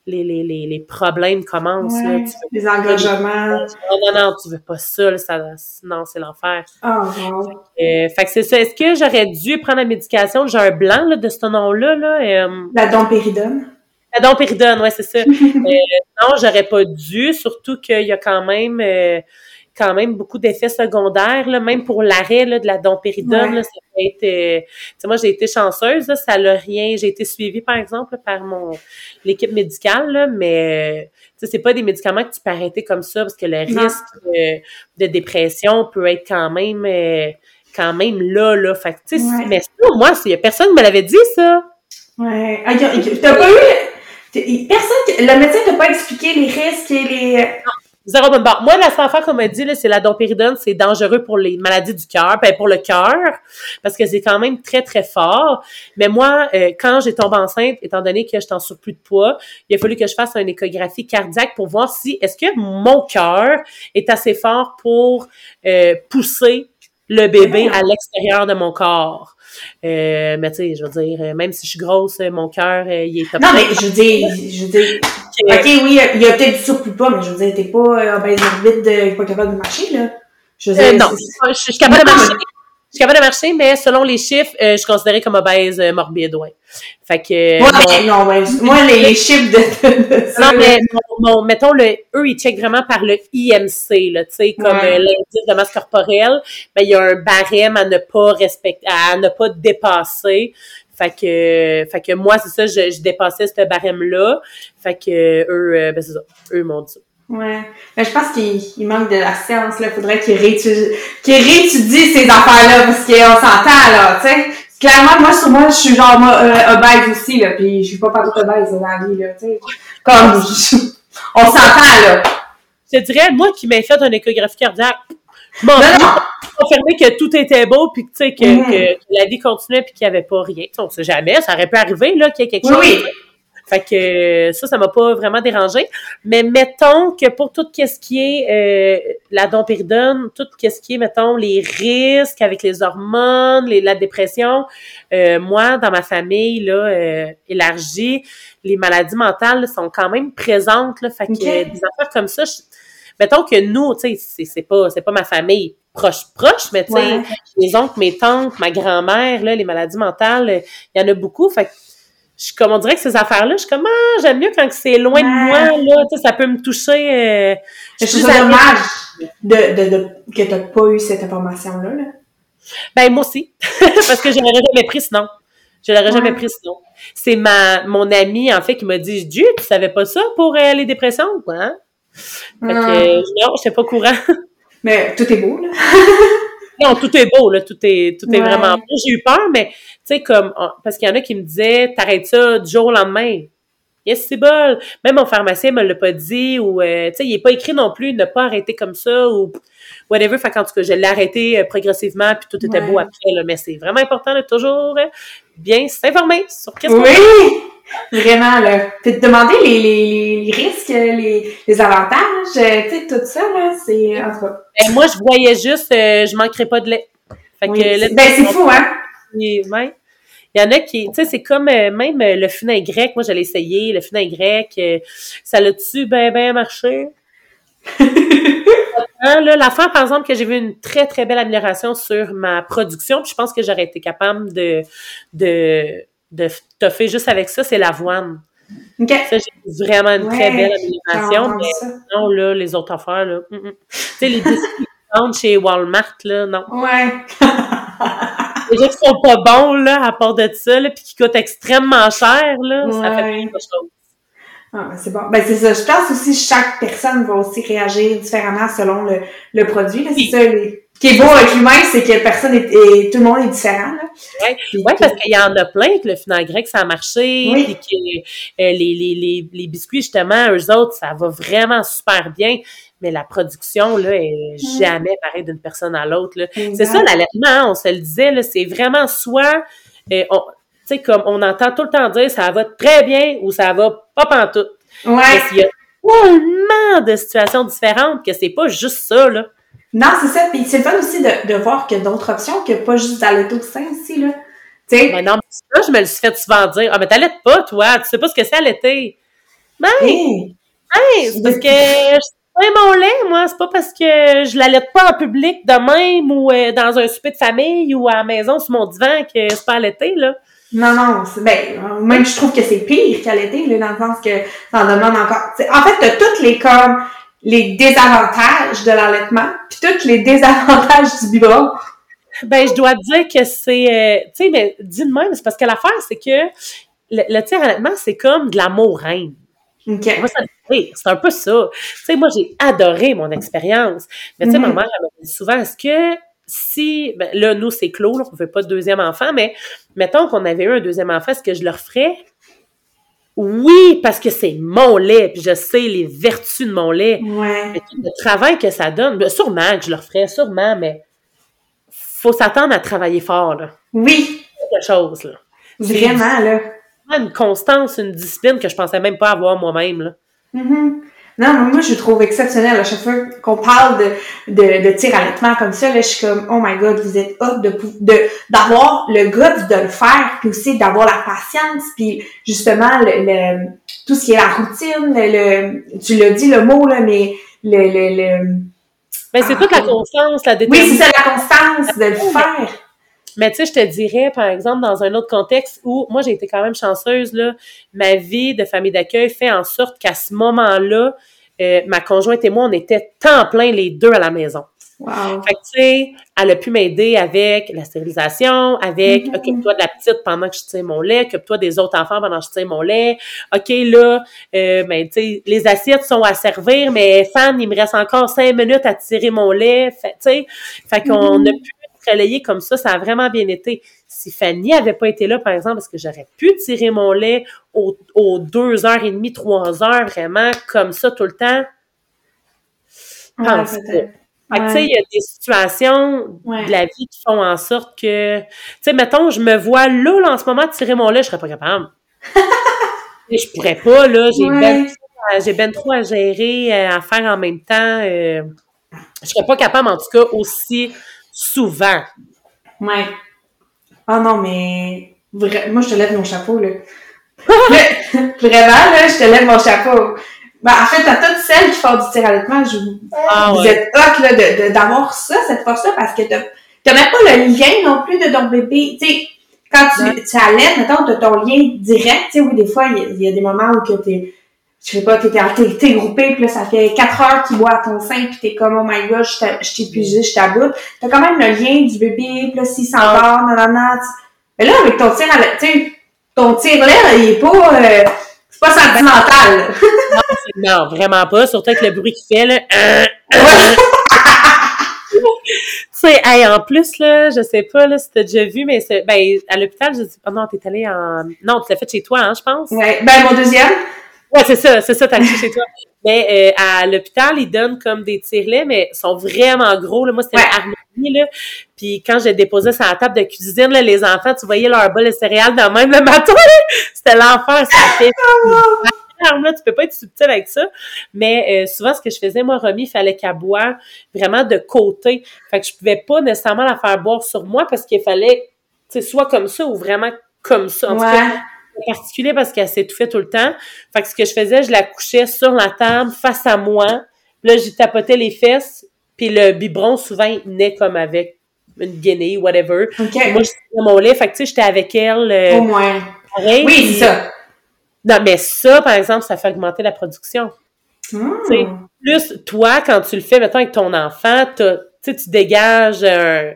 Speaker 2: les, les, les, les, problèmes commencent.
Speaker 1: Ouais,
Speaker 2: là,
Speaker 1: les engagements.
Speaker 2: Non, non, non, tu veux pas ça, là, ça non, c'est l'enfer.
Speaker 1: Oh, wow.
Speaker 2: Euh, fait que c'est ça. Est-ce que j'aurais dû prendre la médication? J'ai un blanc là, de ce nom-là. Là,
Speaker 1: La dompéridone.
Speaker 2: La dompéridone, ouais, c'est ça. Euh, non, j'aurais pas dû, surtout qu'il y a quand même euh, quand même beaucoup d'effets secondaires, là, même pour l'arrêt là, de la dompéridone.
Speaker 1: Ouais.
Speaker 2: Là, ça peut être, euh, tu sais, moi, j'ai été chanceuse, là, ça n'a rien. J'ai été suivie, par exemple, par mon l'équipe médicale, là, mais euh, c'est pas des médicaments que tu peux arrêter comme ça parce que le
Speaker 1: Non.
Speaker 2: risque euh, de dépression peut être quand même euh, quand même là, là. Fait que, tu sais,
Speaker 1: Ouais.
Speaker 2: mais ça, moi, il y a personne qui me l'avait dit, ça.
Speaker 1: Ouais. Ah, T'as pas eu. Personne. Le médecin t'a pas expliqué les risques et les.
Speaker 2: Zéro bonne barre. Moi, la seule affaire qu'on m'a dit, là, c'est la dompéridone, c'est dangereux pour les maladies du cœur, ben, pour le cœur, parce que c'est quand même très, très fort. Mais moi, euh, quand j'ai tombé enceinte, étant donné que j'étais en surplus de poids, il a fallu que je fasse une échographie cardiaque pour voir si, est-ce que mon cœur est assez fort pour euh, pousser le bébé à l'extérieur de mon corps. Euh, mais tu sais, je veux dire, euh, même si je suis grosse, euh, mon cœur, euh, il est top
Speaker 1: Non, mais je veux dire. Je veux dire. Ok, oui, il y a- peut-être du surplus poids, mais je veux dire, t'es pas euh, obèse morbide, de, pas capable de marcher, là. Je veux
Speaker 2: Euh,
Speaker 1: dire.
Speaker 2: non, je, je suis capable de marcher. Je suis capable de marcher, mais selon les chiffres, euh, je suis considérée comme obèse euh, morbide, ouais. Fait que...
Speaker 1: Moi,
Speaker 2: mon-
Speaker 1: mais non, ouais. Moi, les, les chiffres de,
Speaker 2: non, mais mettons, le, eux, ils checkent vraiment par le IMC, là, tu sais, comme
Speaker 1: Ouais.
Speaker 2: euh, l'indice de masse corporelle. Ben, il y a un barème à ne pas respecter, à ne pas dépasser. Fait que, fait que moi, c'est ça, je, je dépassais ce barème-là. Fait que eux, euh, ben, c'est ça, eux m'ont dit.
Speaker 1: Ouais. Mais je pense qu'il il manque de la science, là. Faudrait qu'il réétudie, qu'il réétudie ces affaires-là, parce qu'on s'entend, là, tu sais. Clairement, moi, sur moi, je suis genre, moi, euh, obèse aussi, là, pis je suis pas partout obèse dans la vie, là, tu sais. Comme, on s'entend, là.
Speaker 2: Je dirais, moi qui m'ai fait une échographie cardiaque, je m'en confirmer que tout était beau, puis que, tu sais, que, que, la vie continuait, puis qu'il n'y avait pas rien. Tu sais, on sait jamais, ça aurait pu arriver, là, qu'il y ait quelque
Speaker 1: Oui,
Speaker 2: chose.
Speaker 1: oui.
Speaker 2: Fait que ça, ça m'a pas vraiment dérangé. Mais mettons que pour tout ce qui est euh, la dompéridone, tout ce qui est, mettons, les risques avec les hormones, les, la dépression, euh, moi, dans ma famille, là, euh, élargie, les maladies mentales là, sont quand même présentes, là. Fait que euh, des affaires comme ça, je- mettons que nous, tu sais, c'est- pas, c'est pas ma famille proche proche, mais tu sais,
Speaker 1: Ouais.
Speaker 2: mes oncles, mes tantes, ma grand-mère, là, les maladies mentales, il y en a beaucoup. Fait que je, comme on dirait que ces affaires-là, je suis comme, ah, j'aime mieux quand c'est loin de moi, là, tu sais, ça peut me toucher. euh,
Speaker 1: Je
Speaker 2: suis
Speaker 1: ça dommage de, de, de, que t'as pas eu cette information-là, là.
Speaker 2: Ben, moi aussi. Parce que je l'aurais jamais pris sinon. Je l'aurais
Speaker 1: Ouais.
Speaker 2: jamais pris sinon. C'est ma, mon ami, en fait, qui m'a dit, Dieu, tu savais pas ça pour euh, les dépressions, quoi, hein? Fait que,
Speaker 1: Ah.
Speaker 2: euh, non, j'étais pas au courant.
Speaker 1: Mais tout est beau, là.
Speaker 2: Non, tout est beau, là. Tout est, tout est
Speaker 1: Ouais.
Speaker 2: vraiment beau. J'ai eu peur, mais, tu sais, comme, parce qu'il y en a qui me disaient, t'arrêtes ça du jour au lendemain. Yes, c'est bol. Même mon pharmacien me l'a pas dit, ou, euh, tu sais, il est pas écrit non plus, ne pas arrêter comme ça, ou whatever. Fait qu'en tout cas, je l'ai arrêté euh, progressivement, puis tout était
Speaker 1: Ouais.
Speaker 2: beau après, là. Mais c'est vraiment important de toujours euh, bien s'informer sur qu'est-ce qu'on
Speaker 1: Oui! Vraiment, là. Puis de demander les, les, les risques, les, les avantages, euh, tu sais, tout ça, là, c'est... En tout cas,
Speaker 2: Ben, moi, je voyais juste, euh, je manquerai pas de lait. Fait
Speaker 1: oui.
Speaker 2: que, là,
Speaker 1: ben, c'est fou, hein?
Speaker 2: Et, ouais. Il y en a qui, tu sais, c'est comme euh, même euh, le vinaigre grec. Moi, j'allais essayer le vinaigre grec. euh, ça l'a-tu bien, bien marché? Hein, l'affaire, par exemple, que j'ai vu une très, très belle amélioration sur ma production, puis je pense que j'aurais été capable de, de, de toffer juste avec ça, c'est l'avoine.
Speaker 1: OK.
Speaker 2: Ça, j'ai vraiment une très belle amélioration, mais
Speaker 1: ça.
Speaker 2: non, là, les autres affaires, là, hum, hum. Tu sais, les biscuits chez Walmart, là, non.
Speaker 1: Ouais.
Speaker 2: Déjà qui sont pas bons, là, à part de ça, là, puis qui coûtent extrêmement cher, là, ça fait pas chose.
Speaker 1: Ah, ben c'est bon. Ben, c'est ça. Je pense aussi que chaque personne va aussi réagir différemment selon le, le produit. Là. C'est ça, les... Ce qui est beau avec l'humain, c'est que personne est, et tout le monde est différent.
Speaker 2: Oui, ouais, parce qu'il y en a plein que le final grec, ça a marché, oui. puis que euh, les, les, les, les, biscuits, justement, eux autres, ça va vraiment super bien. Mais la production, là, est jamais pareille d'une personne à l'autre. C'est ça, l'allaitement, hein, on se le disait, là, c'est vraiment soit... Euh, on, tu sais, comme on entend tout le temps dire ça va très bien ou ça va pas pantoute.
Speaker 1: Ouais.
Speaker 2: Il y a tellement de situations différentes que c'est pas juste ça, là.
Speaker 1: Non, c'est ça. Puis c'est fun aussi de, de voir qu'il y a d'autres options que pas juste d'allaiter au sein aussi, là. Tu sais.
Speaker 2: Mais non, mais ça, je me le suis fait souvent dire. Ah, mais t'allaites pas, toi. Tu sais pas ce que c'est allaiter. Ben,
Speaker 1: Hey.
Speaker 2: hey, c'est parce que sais mon lait, moi. C'est pas parce que je l'allaite pas en public de même ou euh, dans un souper de famille ou à la maison sur mon divan que c'est pas allaité, là.
Speaker 1: Non, non, ben, même je trouve que c'est pire qu'allaiter, là, dans le sens que ça en demande encore. t'sais, en fait, t'as toutes les comme les désavantages de l'allaitement, puis tous les désavantages du biberon.
Speaker 2: Ben, je dois dire que c'est, euh, tu sais, mais dis de même, c'est parce que l'affaire, c'est que le, le tir allaitement, c'est comme de l'amour reine. Moi, ça c'est un peu ça. Tu sais, moi, j'ai adoré mon expérience. Mais tu sais,
Speaker 1: Mhm.
Speaker 2: ma mère, elle me dit souvent, est-ce que si, ben, là, nous, c'est clos, là, on ne veut pas de deuxième enfant, mais mettons qu'on avait eu un deuxième enfant, est-ce que je le referais? Oui, parce que c'est mon lait, puis je sais les vertus de mon lait.
Speaker 1: Ouais.
Speaker 2: Mais tout le travail que ça donne, ben, sûrement que je le referais, sûrement, mais faut s'attendre à travailler fort, là.
Speaker 1: Oui,
Speaker 2: Quelque chose, là.
Speaker 1: vraiment, là.
Speaker 2: Une constance, une discipline que je pensais même pas avoir moi-même, là.
Speaker 1: Mhm. Non, mais moi, je trouve exceptionnel à chaque fois qu'on parle de, de, de tir allaitement comme ça. Là, je suis comme, oh my god, vous êtes hot de d'avoir le guts de le faire, puis aussi d'avoir la patience, puis justement le, le- tout ce qui est la routine, le, tu l'as dit le mot là, mais le le, le
Speaker 2: Mais c'est
Speaker 1: Ah,
Speaker 2: toute la
Speaker 1: ok.
Speaker 2: constance, la
Speaker 1: oui, c'est
Speaker 2: détermination.
Speaker 1: ça la constance de le faire.
Speaker 2: Mais tu sais, je te dirais, par exemple, dans un autre contexte où moi, j'ai été quand même chanceuse, là, ma vie de famille d'accueil fait en sorte qu'à ce moment-là, euh, ma conjointe et moi, on était temps plein les deux à la maison.
Speaker 1: Wow.
Speaker 2: Fait que, tu sais, elle a pu m'aider avec la stérilisation, avec
Speaker 1: Mhm.
Speaker 2: occupe-toi de la petite pendant que je tire mon lait, occupe-toi des autres enfants pendant que je tire mon lait. OK, là, euh, ben, tu sais, les assiettes sont à servir, mais Fan, il me reste encore cinq minutes à tirer mon lait. Fait, tu sais, fait qu'on
Speaker 1: Mhm.
Speaker 2: a pu relayer comme ça, ça a vraiment bien été. Si Fanny avait pas été là, par exemple, est-ce que j'aurais pu tirer mon lait aux, aux deux heures et demie, trois heures, vraiment, comme ça tout le temps?
Speaker 1: Ouais,
Speaker 2: pense que, tu sais,
Speaker 1: Ouais.
Speaker 2: il y a des situations
Speaker 1: Ouais.
Speaker 2: de la vie qui font en sorte que, tu sais, mettons, je me vois là, là, en ce moment, tirer mon lait, je serais pas capable. Je pourrais pas, là, j'ai
Speaker 1: Ouais.
Speaker 2: ben, trop à- j'ai ben trop à gérer, euh, à faire en même temps. euh, je serais pas capable, en tout cas, aussi souvent.
Speaker 1: Ouais. Ah non, mais vra- moi, je te lève mon chapeau, là. Vraiment, là, je te lève mon chapeau. Ben, en fait, à toutes celles qui font du tir je,
Speaker 2: Ah
Speaker 1: vous
Speaker 2: ouais.
Speaker 1: êtes hot, là, de, de- d'avoir ça, cette force-là, parce que t'as, même pas le lien non plus de ton bébé. Tu sais, quand tu, tu allaites, mettons, t'as ton lien direct, tu sais, oui, des fois, il y a- il y, a des moments où que t'es, je sais pas, t'es, t'es, t'es groupé, puis là, ça fait quatre heures qu'il boit à ton sein, puis t'es comme, oh my god, je t'ai- je t'ai épuisé, je t'aboute. T'as quand même le lien du bébé, puis là, s'il s'endort, nanana, tu- Mais là, avec ton tir tu sais, ton tir là, il est pas, euh, c'est pas sentimental.
Speaker 2: Non, vraiment pas, surtout avec le bruit qu'il fait, là. Euh, tu sais, hey, en plus, là, je sais pas, là, si t'as déjà vu, mais ben, à l'hôpital, je dis, oh non, t'es allé en, non, tu l'as fait chez toi, hein, je pense.
Speaker 1: Ouais. Ben, mon deuxième.
Speaker 2: Ouais, c'est ça, c'est ça, t'as chez toi. Mais euh, à l'hôpital, ils donnent comme des tire-laits, mais ils sont vraiment gros. Là. Moi, c'était
Speaker 1: Ouais.
Speaker 2: harmonie, là. Puis quand je les déposais sur la table de cuisine, là, les enfants, tu voyais leur bol de céréales de même le matin. C'était l'enfer, ça fait là, tu peux pas être subtil avec ça. Mais euh, souvent, ce que je faisais, moi, Romy, il fallait qu'elle boive vraiment de côté. Fait que je pouvais pas nécessairement la faire boire sur moi parce qu'il fallait, tu sais, soit comme ça ou vraiment comme ça. En tout cas,
Speaker 1: Ouais.
Speaker 2: Particulier parce qu'elle s'étouffait tout le temps. Fait que ce que je faisais, je la couchais sur la table, face à moi. Là, j'y tapotais les fesses. Puis le biberon, souvent, il venait comme avec une guinée, whatever.
Speaker 1: OK.
Speaker 2: Puis Moi, je tirais mon lait. Fait que, tu sais, j'étais avec elle. euh,
Speaker 1: Au moins.
Speaker 2: pareil.
Speaker 1: Oui, c'est ça.
Speaker 2: Non, mais ça, par exemple, ça fait augmenter la production.
Speaker 1: Hmm.
Speaker 2: Tu sais, Plus, toi, quand tu le fais, mettons, avec ton enfant, tu tu dégages un...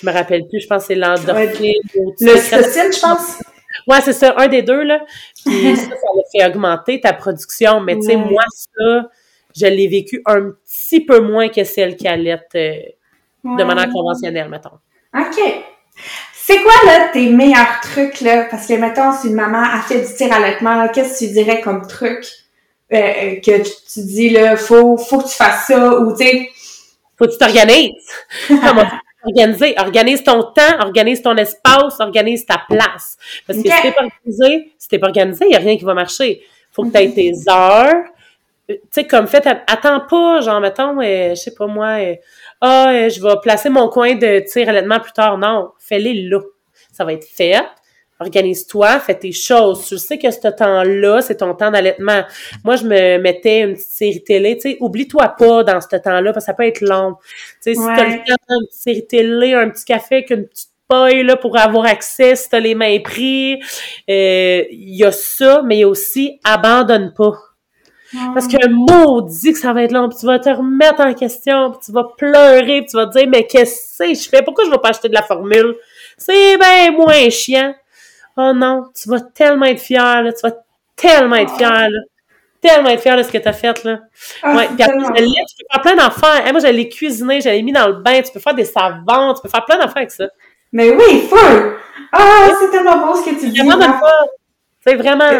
Speaker 2: Je me rappelle plus, je pense que c'est l'endorphine. sécrètes-
Speaker 1: L'ocytocine, je pense.
Speaker 2: Ouais, c'est ça, un des deux, là. Puis ça, ça a fait augmenter ta production. Mais tu sais, moi, ça, je l'ai vécu un petit peu moins que celle qui allait euh, de manière conventionnelle, mettons.
Speaker 1: OK. C'est quoi, là, tes meilleurs trucs, là? Parce que, mettons, si une maman a fait du tir allaitement, qu'est-ce que tu dirais comme truc euh, euh, que tu, dis, là, faut, faut que tu fasses ça, ou, tu sais...
Speaker 2: Faut que tu t'organises. Organiser? Organise ton temps, organise ton espace, organise ta place. Parce que si t'es pas organisé, si t'es pas organisé, il n'y a rien qui va marcher. Faut que tu aies tes heures. Tu sais, comme fait, attends pas, genre, mettons, euh, je sais pas moi, ah, euh, je vais placer mon coin de tir allaitement plus tard. Non, fais-les là. Ça va être fait. Organise-toi, fais tes choses. Tu sais que ce temps-là, c'est ton temps d'allaitement. Moi, je me mettais une petite série télé. Tu sais, oublie-toi pas dans ce temps-là, parce que ça peut être long. Tu sais, si t'as le temps d'une petite série télé, un petit café avec une petite paille là, pour avoir accès, si t'as les mains pris, euh, il y a ça, mais il y a aussi abandonne pas. Parce qu'un mot dit que ça va être long, puis tu vas te remettre en question, puis tu vas pleurer, puis tu vas te dire, mais qu'est-ce que je fais? Pourquoi je vais pas acheter de la formule? C'est bien moins chiant. Oh non, tu vas tellement être fier, là. Tu vas tellement être fier, là. Tellement être fier de ce que tu as fait, là. Ah, ouais. Puis après, tu peux faire plein d'affaires. moi, j'allais cuisiner, j'allais mis dans le bain, tu peux faire des savons, tu peux faire plein d'affaires avec ça.
Speaker 1: Mais oui, faut! Ah, c'est tellement beau ce que tu dis. Vraiment
Speaker 2: C'est vraiment.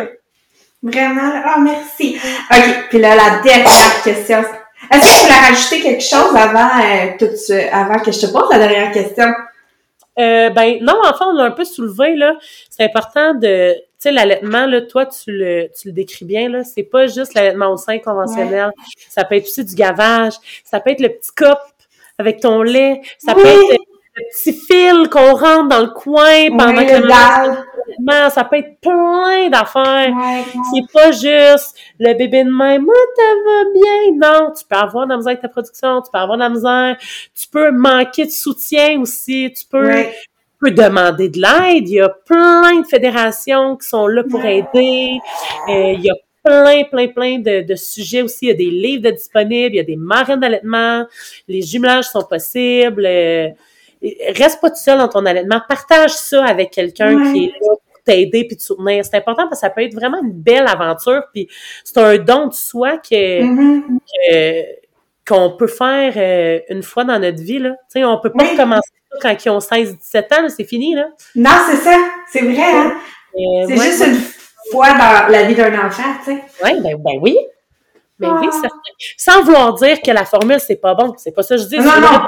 Speaker 1: Vraiment, ah, oh, merci. OK, puis là, la dernière question. Est-ce que tu voulais rajouter quelque chose avant, euh, tout, avant que je te pose la dernière question?
Speaker 2: Euh, ben non, enfin, on l'a un peu soulevé, là. C'est important de... Tu sais, l'allaitement, là, toi, tu le, tu le décris bien, là. C'est pas juste l'allaitement au sein conventionnel. Ça peut être aussi du gavage. Ça peut être le petit cop avec ton lait. Ça peut être petit fil qu'on rentre dans le coin pendant que ça peut être plein d'affaires. C'est pas juste le bébé de même, moi, ça va bien. Non, tu peux avoir de la misère avec ta production, tu peux avoir de la misère, tu peux manquer de soutien aussi, tu peux, peux demander de l'aide. Il y a plein de fédérations qui sont là pour aider. Euh, il y a plein, plein, plein de, de, sujets aussi. Il y a des livres de disponibles, il y a des marraines d'allaitement, les jumelages sont possibles. Euh, reste pas tout seul dans ton allaitement. Partage ça avec quelqu'un qui est là pour t'aider puis te soutenir. C'est important parce que ça peut être vraiment une belle aventure. Puis c'est un don de soi que, mm-hmm. qu'on peut faire euh, une fois dans notre vie. Là. sais on peut pas commencer quand ils ont 16-17 ans, c'est fini. Là.
Speaker 1: Non, c'est ça. C'est vrai. Hein? c'est juste une fois dans la vie d'un enfant. tu sais.
Speaker 2: Ouais, ben, ben oui. Ben oui, ah. Sans vouloir dire que la formule, c'est pas bon. C'est pas ça que je dis. Non, non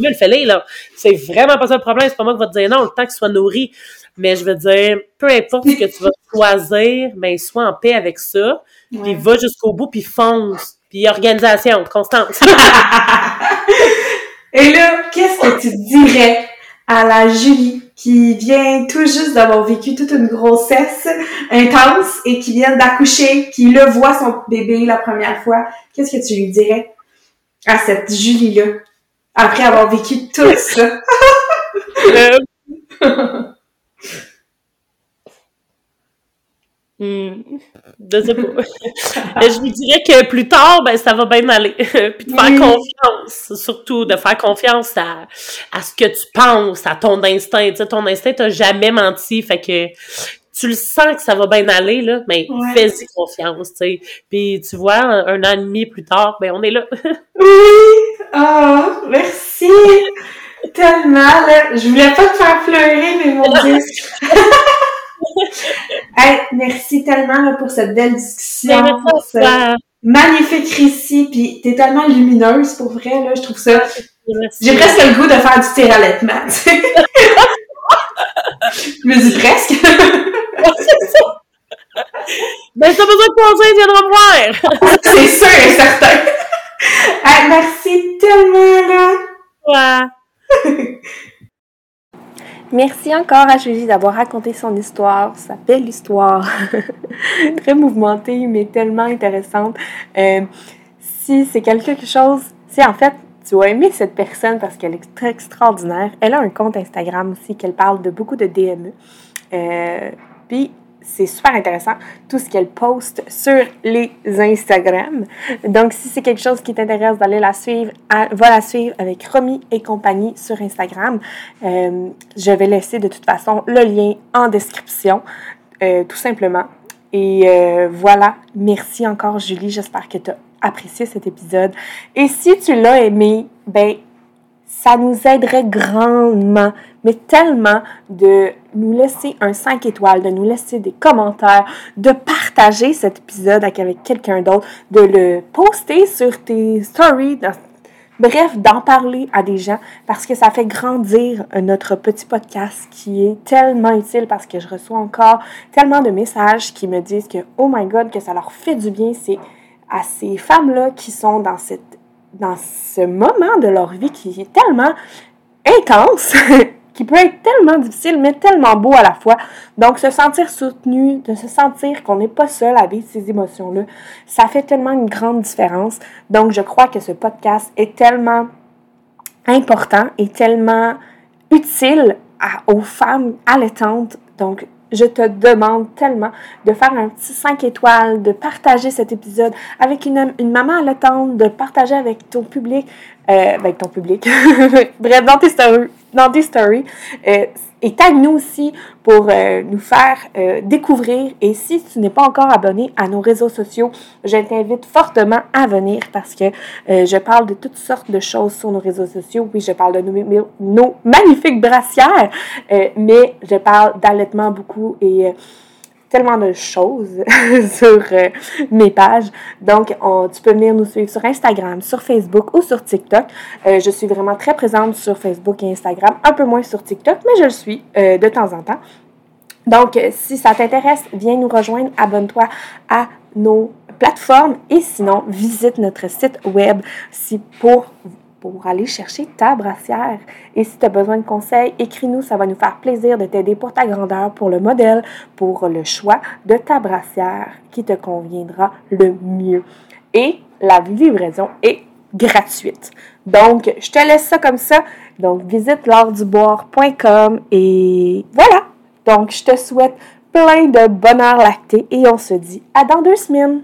Speaker 2: le fais là. C'est vraiment pas ça le problème. C'est pas moi qui va te dire non, le temps qu'il soit nourri. Mais je veux dire, peu importe ce que tu vas choisir, ben, sois en paix avec ça. Puis va jusqu'au bout, puis fonce. Puis organisation, constance.
Speaker 1: Et là, qu'est-ce que tu dirais à la Julie qui vient tout juste d'avoir vécu toute une grossesse intense et qui vient d'accoucher, qui le voit son bébé la première fois? Qu'est-ce que tu lui dirais à cette Julie-là? Après avoir vécu tout ça. euh...
Speaker 2: hmm. Je sais pas. je lui dirais que plus tard, ben, ça va bien aller. Puis de faire confiance, surtout de faire confiance à, à ce que tu penses, à ton instinct. Tu sais, ton instinct t'a jamais menti. Fait que tu le sens que ça va bien aller, là, mais fais-y confiance, tu sais. Puis tu vois, un, an et demi plus tard, ben on est là.
Speaker 1: oui! Oh, merci! Tellement, là. Je voulais pas te faire pleurer, mais mon Dieu! hey, merci tellement là, pour cette belle discussion. Pour ce magnifique récit, puis t'es tellement lumineuse pour vrai, là, je trouve ça. J'ai presque le goût de faire du tir tu sais. je me dis presque.
Speaker 2: c'est ça. Ben, t'as besoin de conseils, viendra me voir.
Speaker 1: c'est sûr et certain. Merci tellement. Merci encore à Julie d'avoir raconté son histoire, sa belle histoire. Très mouvementée, mais tellement intéressante. Euh, si c'est quelque chose, si en fait tu as aimé cette personne parce qu'elle est très extraordinaire, elle a un compte Instagram aussi qu'elle parle de beaucoup de DME. Euh, puis c'est super intéressant tout ce qu'elle poste sur les Instagram. Donc, si c'est quelque chose qui t'intéresse d'aller la suivre, va la suivre avec Romy et compagnie sur Instagram. Euh, je vais laisser de toute façon le lien en description, euh, tout simplement. Et euh, voilà, merci encore Julie, j'espère que tu as apprécié cet épisode. Et si tu l'as aimé, ben ça nous aiderait grandement, mais tellement de nous laisser un 5 étoiles, de nous laisser des commentaires, de partager cet épisode avec quelqu'un d'autre, de le poster sur tes stories, bref, d'en parler à des gens parce que ça fait grandir notre petit podcast qui est tellement utile parce que je reçois encore tellement de messages qui me disent que, oh my god, que ça leur fait du bien. C'est à ces femmes-là qui sont dans cette dans ce moment de leur vie qui est tellement intense, qui peut être tellement difficile, mais tellement beau à la fois. Donc, se sentir soutenu, de se sentir qu'on n'est pas seul à vivre ces émotions-là, ça fait tellement une grande différence. Donc, je crois que ce podcast est tellement important et tellement utile aux femmes allaitantes. Donc, je te demande tellement de faire un petit 5 étoiles, de partager cet épisode avec une, une maman allaitante, de partager avec ton public, euh, avec ton public, bref, dans tes stories, dans tes stories. Euh, et tag-nous aussi pour euh, nous faire euh, découvrir. Et si tu n'es pas encore abonné à nos réseaux sociaux, je t'invite fortement à venir parce que euh, je parle de toutes sortes de choses sur nos réseaux sociaux. Oui, je parle de nos, nos magnifiques brassières, mais je parle d'allaitement beaucoup et tellement de choses sur euh, mes pages. Donc, tu peux venir nous suivre sur Instagram, sur Facebook ou sur TikTok. Euh, je suis vraiment très présente sur Facebook et Instagram, un peu moins sur TikTok, mais je le suis euh, de temps en temps. Donc, si ça t'intéresse, viens nous rejoindre, abonne-toi à nos plateformes et sinon, visite notre site web si pour pour aller chercher ta brassière. Et si tu as besoin de conseils, écris-nous, ça va nous faire plaisir de t'aider pour ta grandeur, pour le modèle, pour le choix de ta brassière qui te conviendra le mieux. Et la livraison est gratuite. Donc, je te laisse ça comme ça. Donc, visite l'orduboire.com et voilà. Donc, je te souhaite plein de bonheur lacté et on se dit à dans deux semaines.